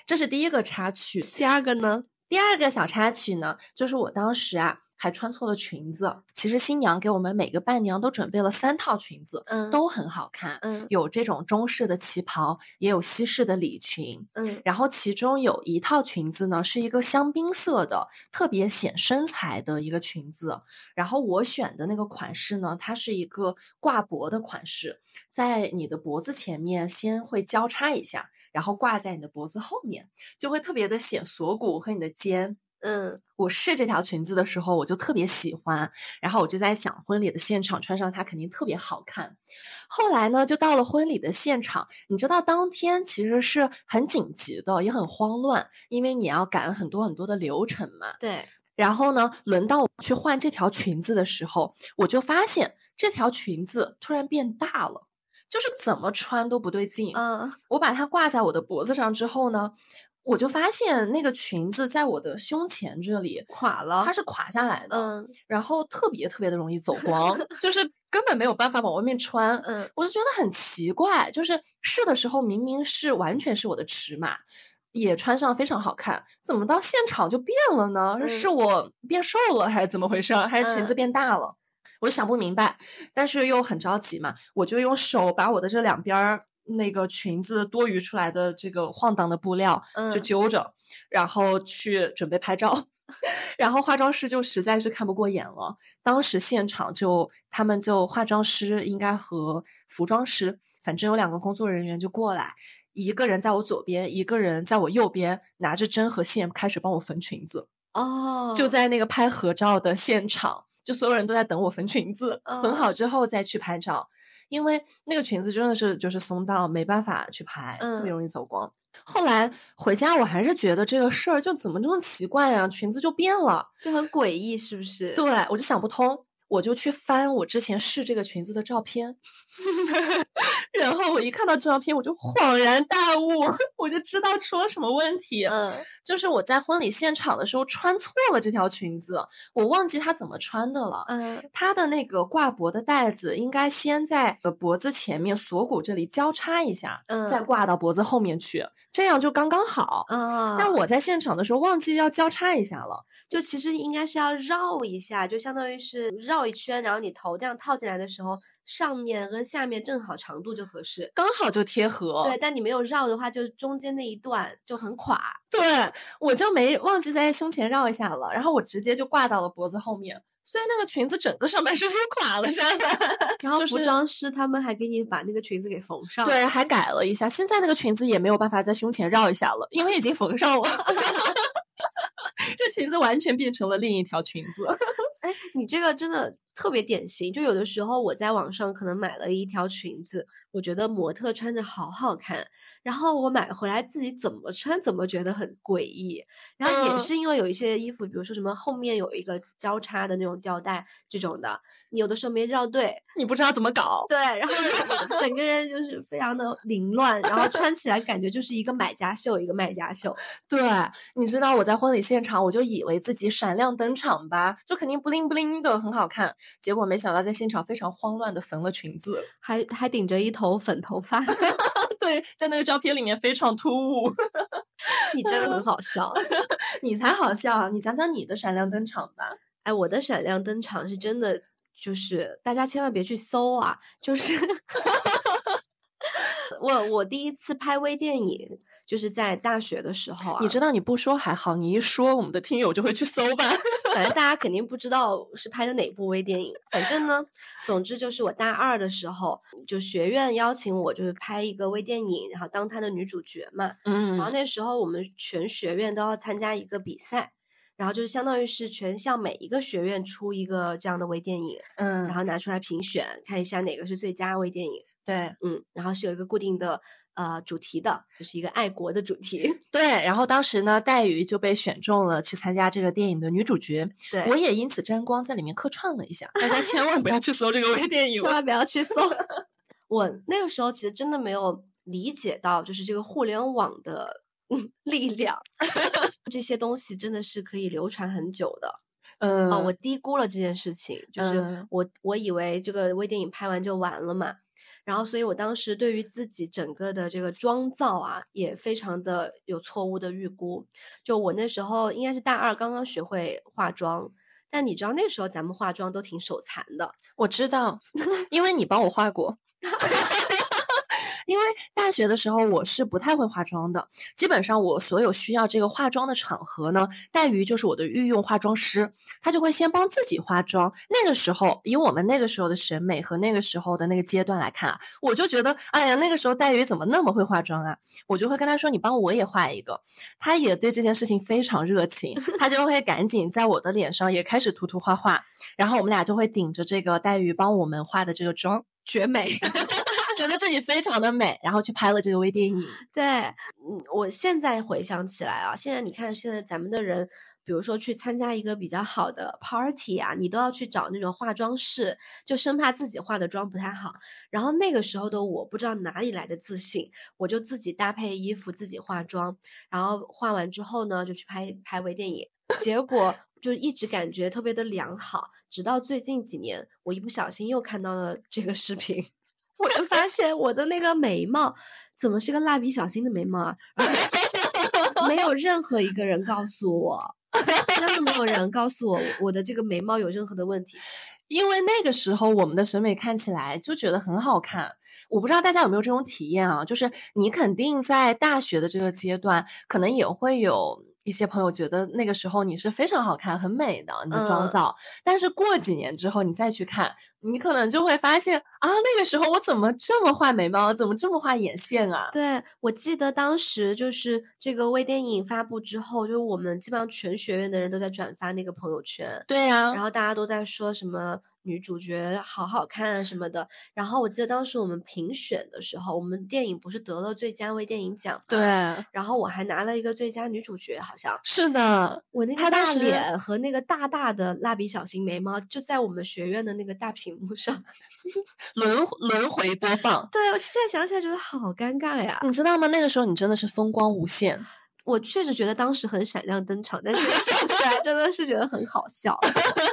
这是第一个插曲。第二个呢？第二个小插曲呢，就是我当时啊。还穿错了裙子。其实新娘给我们每个伴娘都准备了三套裙子，嗯，都很好看，嗯，有这种中式的旗袍，也有西式的礼裙，嗯，然后其中有一套裙子呢是一个香槟色的，特别显身材的一个裙子。然后我选的那个款式呢，它是一个挂脖的款式，在你的脖子前面先会交叉一下，然后挂在你的脖子后面，就会特别的显锁骨和你的肩。嗯，我试这条裙子的时候，我就特别喜欢，然后我就在想，婚礼的现场穿上它肯定特别好看。后来呢，就到了婚礼的现场，你知道当天其实是很紧急的，也很慌乱，因为你要赶很多很多的流程嘛。对。然后呢，轮到我去换这条裙子的时候，我就发现这条裙子突然变大了，就是怎么穿都不对劲。嗯，我把它挂在我的脖子上之后呢。我就发现那个裙子在我的胸前这里垮了，它是垮下来的，嗯，然后特别特别的容易走 光，就是根本没有办法往外面穿，嗯，我就觉得很奇怪，就是试的时候明明是完全是我的尺码，也穿上非常好看，怎么到现场就变了呢？是我变瘦了还是怎么回事？还是裙子变大了？我想不明白，但是又很着急嘛，我就用手把我的这两边儿。那个裙子多余出来的这个晃荡的布料就揪着，然后去准备拍照，然后化妆师就实在是看不过眼了。当时现场就他们就化妆师应该和服装师，反正有两个工作人员就过来，一个人在我左边，一个人在我右边，拿着针和线开始帮我缝裙子。哦，就在那个拍合照的现场，就所有人都在等我缝裙子，缝好之后再去拍照。因为那个裙子真的是就是松到没办法去拍，特别容易走光。后来回家我还是觉得这个事儿就怎么这么奇怪呀？裙子就变了，就很诡异，是不是？对，我就想不通。我就去翻我之前试这个裙子的照片，然后我一看到照片，我就恍然大悟，我就知道出了什么问题。嗯，就是我在婚礼现场的时候穿错了这条裙子，我忘记它怎么穿的了。嗯，它的那个挂脖的带子应该先在脖子前面锁骨这里交叉一下，嗯，再挂到脖子后面去，这样就刚刚好。嗯，但我在现场的时候忘记要交叉一下了。就其实应该是要绕一下，就相当于是绕一圈，然后你头这样套进来的时候，上面跟下面正好长度就合适，刚好就贴合。对，但你没有绕的话，就中间那一段就很垮。对，我就没忘记在胸前绕一下了，然后我直接就挂到了脖子后面，所以那个裙子整个上半身 是垮了下来。然后服装师他们还给你把那个裙子给缝上，对，还改了一下。现在那个裙子也没有办法在胸前绕一下了，因为已经缝上了。这裙子完全变成了另一条裙子。哎，你这个真的特别典型。就有的时候我在网上可能买了一条裙子，我觉得模特穿着好好看，然后我买回来自己怎么穿怎么觉得很诡异。然后也是因为有一些衣服，比如说什么后面有一个交叉的那种吊带这种的，你有的时候没绕对，你不知道怎么搞。对，然后 整个人就是非常的凌乱，然后穿起来感觉就是一个买家秀，一个卖家秀。对，你知道我在婚礼现场，我就以为自己闪亮登场吧，就肯定不灵不灵的很好看。结果没想到在现场非常慌乱的缝了裙子，还还顶着一头粉头发。对，在那个照片里面非常突兀。你真的很好笑，你才好笑。你讲讲你的闪亮登场吧。哎，我的闪亮登场是真的，就是大家千万别去搜啊，就是 我我第一次拍微电影。就是在大学的时候啊，你知道你不说还好，你一说我们的听友就会去搜吧。反正大家肯定不知道是拍的哪部微电影。反正呢，总之就是我大二的时候，就学院邀请我，就是拍一个微电影，然后当他的女主角嘛。嗯。然后那时候我们全学院都要参加一个比赛，然后就是相当于是全校每一个学院出一个这样的微电影，嗯然后拿出来评选，看一下哪个是最佳微电影。对嗯，然后是有一个固定的呃主题的，就是一个爱国的主题。对，然后当时呢，黛玉就被选中了去参加这个电影的女主角，对，我也因此沾光，在里面客串了一下。大家 千万不要去搜这个微电影千万不要去搜。我那个时候其实真的没有理解到，就是这个互联网的嗯力量，这些东西真的是可以流传很久的。嗯哦，我低估了这件事情，就是嗯我我以为这个微电影拍完就完了嘛，然后所以我当时对于自己整个的这个妆造啊，也非常的有错误的预估。就我那时候应该是大二刚刚学会化妆，但你知道那时候咱们化妆都挺手残的，我知道，因为你帮我化过。因为大学的时候我是不太会化妆的，基本上我所有需要这个化妆的场合呢，黛玉就是我的御用化妆师，她就会先帮自己化妆。那个时候，以我们那个时候的审美和那个时候的那个阶段来看啊，我就觉得，哎呀，那个时候黛玉怎么那么会化妆啊？我就会跟她说，你帮我也画一个。她也对这件事情非常热情，她就会赶紧在我的脸上也开始涂涂画画，然后我们俩就会顶着这个黛玉帮我们化的这个妆。绝美。觉得自己非常的美，然后去拍了这个微电影。对，嗯，我现在回想起来啊，现在你看，现在咱们的人，比如说去参加一个比较好的 party 啊，你都要去找那种化妆室，就生怕自己化的妆不太好。然后那个时候的我不知道哪里来的自信，我就自己搭配衣服，自己化妆，然后化完之后呢，就去拍拍微电影，结果 就一直感觉特别的良好，直到最近几年，我一不小心又看到了这个视频。我就发现我的那个眉毛怎么是个蜡笔小新的眉毛啊？没有任何一个人告诉我，真的没有人告诉我我的这个眉毛有任何的问题。因为那个时候我们的审美看起来就觉得很好看，我不知道大家有没有这种体验啊？就是你肯定在大学的这个阶段，可能也会有一些朋友觉得那个时候你是非常好看、很美的你的妆嗯。造，但是过几年之后你再去看，你可能就会发现啊，那个时候我怎么这么画眉毛，怎么这么画眼线啊？对我记得当时就是这个微电影发布之后，就是我们基本上全学院的人都在转发那个朋友圈，对呀、然后大家都在说什么女主角好好看啊什么的。然后我记得当时我们评选的时候，我们电影不是得了最佳微电影奖吗？对，然后我还拿了一个最佳女主角，好像是的，我那个大脸和那个大大的蜡笔小新眉毛就在我们学院的那个大屏幕上。轮轮回播放。对我现在想起来觉得好尴尬呀！你知道吗？那个时候你真的是风光无限。我确实觉得当时很闪亮登场，但是想起来真的是觉得很好笑。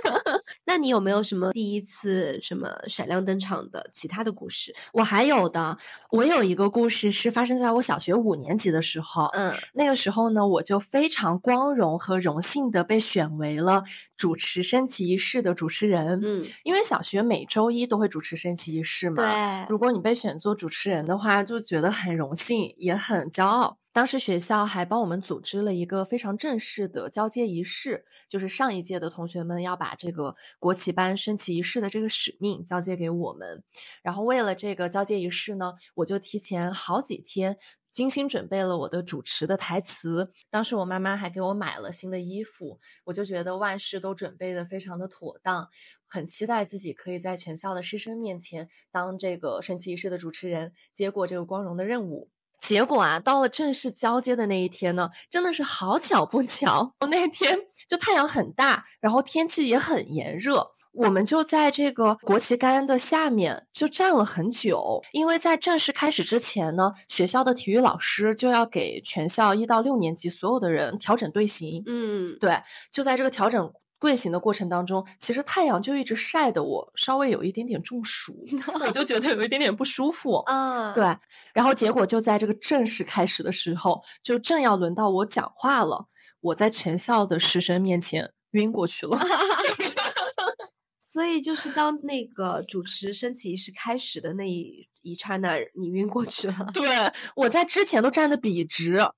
那你有没有什么第一次什么闪亮登场的其他的故事？我还有的，我有一个故事是发生在我小学五年级的时候。嗯那个时候呢，我就非常光荣和荣幸的被选为了主持升旗仪式的主持人。嗯，因为小学每周一都会主持升旗仪式嘛。对，如果你被选做主持人的话，就觉得很荣幸，也很骄傲。当时学校还帮我们组织了一个非常正式的交接仪式，就是上一届的同学们要把这个国旗班升旗仪式的这个使命交接给我们。然后为了这个交接仪式呢，我就提前好几天精心准备了我的主持的台词。当时我妈妈还给我买了新的衣服，我就觉得万事都准备的非常的妥当，很期待自己可以在全校的师生面前当这个升旗仪式的主持人，接过这个光荣的任务。结果啊，到了正式交接的那一天呢，真的是好巧不巧，我 那天就太阳很大，然后天气也很炎热。我们就在这个国旗杆的下面就站了很久，因为在正式开始之前呢，学校的体育老师就要给全校一到六年级所有的人调整队形。嗯，对，就在这个调整队形的过程当中，其实太阳就一直晒的我稍微有一点点中暑，我就觉得有一点点不舒服。啊，对，然后结果就在这个正式开始的时候，就正要轮到我讲话了，我在全校的师生面前晕过去了。所以就是当那个主持升旗仪式开始的那一一刹那，你晕过去了对，我在之前都站得笔直，啊！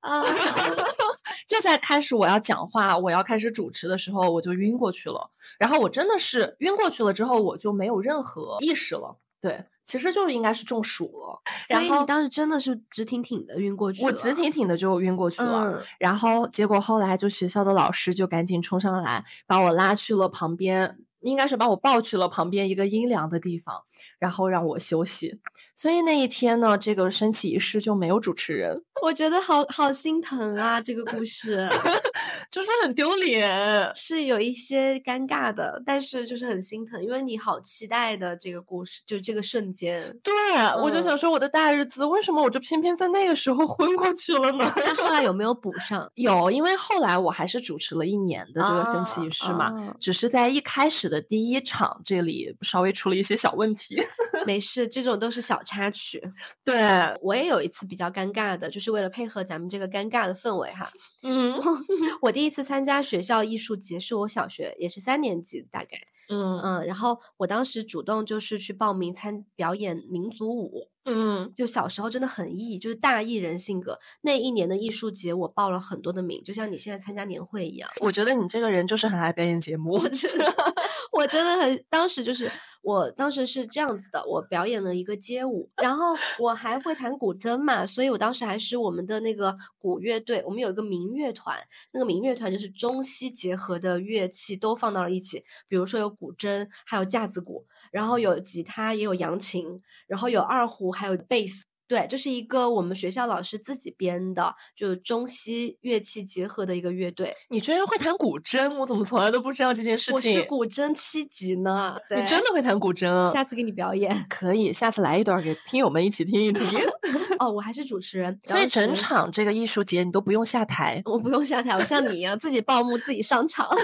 就在开始我要讲话，我要开始主持的时候，我就晕过去了。然后我真的是晕过去了之后，我就没有任何意识了。对，其实就是应该是中暑了。然后当时真的是直挺挺的晕过去了。我直挺挺的就晕过去了，嗯然后结果后来就学校的老师就赶紧冲上来，把我拉去了旁边，应该是把我抱去了旁边一个阴凉的地方，然后让我休息。所以那一天呢，这个升旗仪式就没有主持人，我觉得好好心疼啊，这个故事 就是很丢脸。是有一些尴尬的，但是就是很心疼，因为你好期待的这个故事，就这个瞬间。对，我就嗯想说我的大日子，为什么我就偏偏在那个时候昏过去了呢？那后来有没有补上？有，因为后来我还是主持了一年的这个升旗仪式嘛，啊只是在一开始的第一场这里稍微出了一些小问题。没事，这种都是小插曲。对，我也有一次比较尴尬的，就是为了配合咱们这个尴尬的氛围哈。嗯 我第一次参加学校艺术节是我小学，也是三年级大概。嗯嗯，然后我当时主动就是去报名参表演民族舞。嗯，就小时候真的很艺，就是大艺人性格。那一年的艺术节，我报了很多的名，就像你现在参加年会一样。我觉得你这个人就是很爱表演节目。我真的，我真的很，当时就是我当时是这样子的，我表演了一个街舞，然后我还会弹古筝嘛，所以我当时还是我们的那个鼓乐队，我们有一个民乐团，那个民乐团就是中西结合的乐器都放到了一起，比如说有古筝，还有架子鼓，然后有吉他，也有扬琴，然后有二胡，还有贝斯。对，就是一个我们学校老师自己编的，就是中西乐器结合的一个乐队。你居然会弹古筝，我怎么从来都不知道这件事情我是？古筝七级呢，对你真的会弹古筝？下次给你表演可以，下次来一段给听友们一起听一听。哦，我还是主持人，所以整场这个艺术节你都不用下台。我不用下台，我像你一样自己报幕自己上场。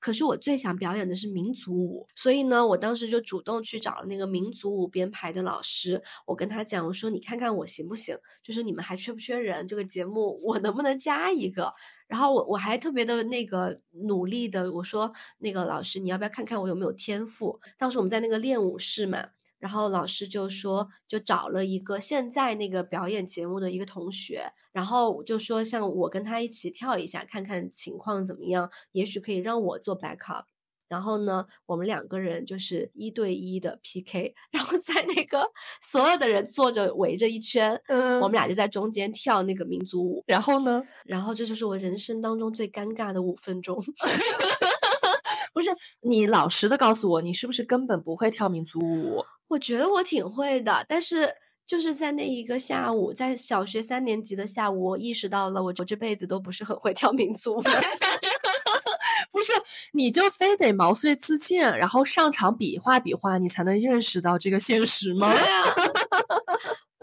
可是我最想表演的是民族舞，所以呢，我当时就主动去找了那个民族舞编排的老师，我跟他讲，我说你看看我行不行？就是你们还缺不缺人？这个节目我能不能加一个？然后我我还特别的那个努力的，我说那个老师，你要不要看看我有没有天赋？当时我们在那个练舞室嘛，然后老师就说，就找了一个现在那个表演节目的一个同学，然后就说像我跟他一起跳一下，看看情况怎么样，也许可以让我做 backup。然后呢，我们两个人就是一对一的 PK，然后在那个所有的人坐着围着一圈，嗯我们俩就在中间跳那个民族舞，然后呢？然后这就是我人生当中最尴尬的五分钟。不是你老实的告诉我，你是不是根本不会跳民族舞？我觉得我挺会的，但是就是在那一个下午，在小学三年级的下午，我意识到了我我这辈子都不是很会跳民族舞。不是，你就非得毛遂自荐，然后上场比划比划，你才能认识到这个现实吗？对啊，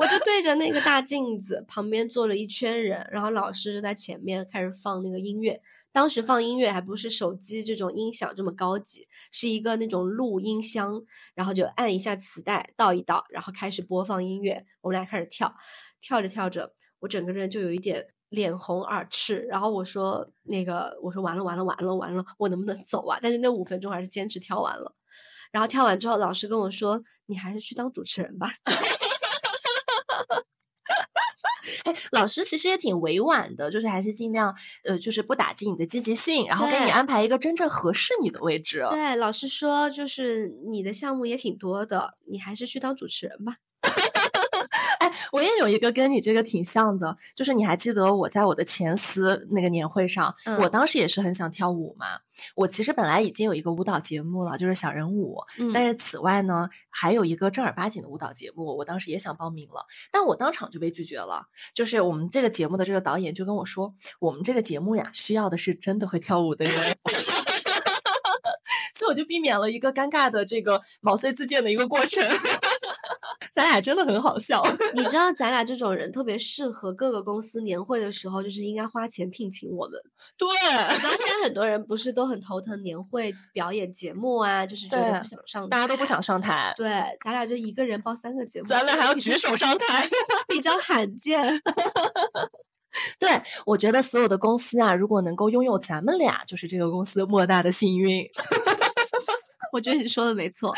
我就对着那个大镜子，旁边坐了一圈人，然后老师就在前面开始放那个音乐。当时放音乐还不是手机这种音响这么高级，是一个那种录音箱，然后就按一下磁带，倒一倒，然后开始播放音乐。我们俩开始跳，跳着跳着，我整个人就有一点脸红耳赤。然后我说：“那个，我说完了完了完了完了，我能不能走啊？”但是那五分钟还是坚持跳完了。然后跳完之后，老师跟我说：“你还是去当主持人吧。”哎，老师其实也挺委婉的，就是还是尽量呃，就是不打击你的积极性，然后给你安排一个真正合适你的位置。对，老师说就是你的项目也挺多的，你还是去当主持人吧。哎，我也有一个跟你这个挺像的，就是你还记得我在我的前司那个年会上，嗯我当时也是很想跳舞嘛。我其实本来已经有一个舞蹈节目了，就是小人舞，嗯但是此外呢，还有一个正儿八经的舞蹈节目，我当时也想报名了，但我当场就被拒绝了。就是我们这个节目的这个导演就跟我说，我们这个节目呀，需要的是真的会跳舞的人。所以我就避免了一个尴尬的这个毛遂自荐的一个过程。咱俩真的很好笑。你知道咱俩这种人特别适合各个公司年会的时候，就是应该花钱聘请我们。对，你知道现在 很多人不是都很头疼年会表演节目啊，就是觉得不想上，大家都不。想上台，对，咱俩就一个人报三个节目，咱俩还要举手上台。比较罕见。对，我觉得所有的公司啊，如果能够拥有咱们俩，就是这个公司莫大的幸运。我觉得你说的没错。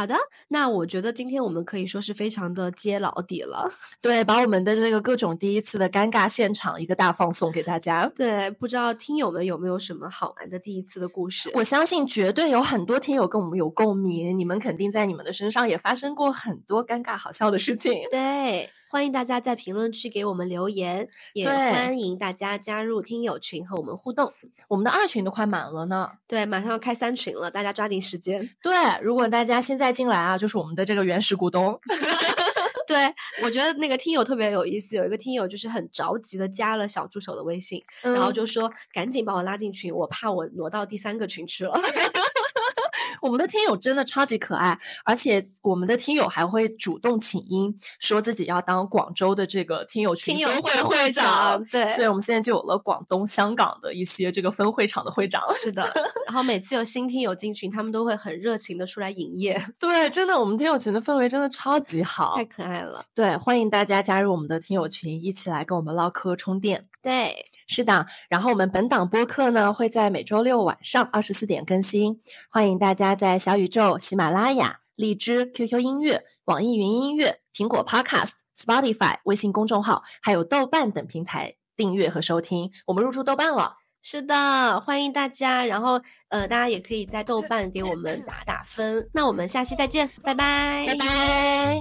好的，那我觉得今天我们可以说是非常的揭老底了。对，把我们的这个各种第一次的尴尬现场一个大放送给大家。对，不知道听友们有没有什么好玩的第一次的故事？我相信绝对有很多听友跟我们有共鸣，你们肯定在你们的身上也发生过很多尴尬好笑的事情。对。欢迎大家在评论区给我们留言，也欢迎大家加入听友群和我们互动。我们的二群都快满了呢，对，马上要开三群了，大家抓紧时间。对，如果大家现在进来啊，就是我们的这个原始股东。对，我觉得那个听友特别有意思，有一个听友就是很着急的加了小助手的微信，然后就说赶紧把我拉进群，我怕我挪到第三个群去了。我们的听友真的超级可爱，而且我们的听友还会主动请缨，说自己要当广州的这个听友群听友会会长。对，所以我们现在就有了广东、香港的一些这个分会场的会长。是的，然后每次有新听友进群，他们都会很热情的出来营业。对，真的，我们听友群的氛围真的超级好，太可爱了。对，欢迎大家加入我们的听友群，一起来跟我们唠嗑充电。对，是的。然后我们本档播客呢会在每周六晚上二十四点更新，欢迎大家在小宇宙、喜马拉雅、荔枝、QQ 音乐、网易云音乐、苹果 Podcast、Spotify、微信公众号，还有豆瓣等平台订阅和收听。我们入驻豆瓣了，是的，欢迎大家。然后呃，大家也可以在豆瓣给我们打打分。那我们下期再见，拜拜，拜拜。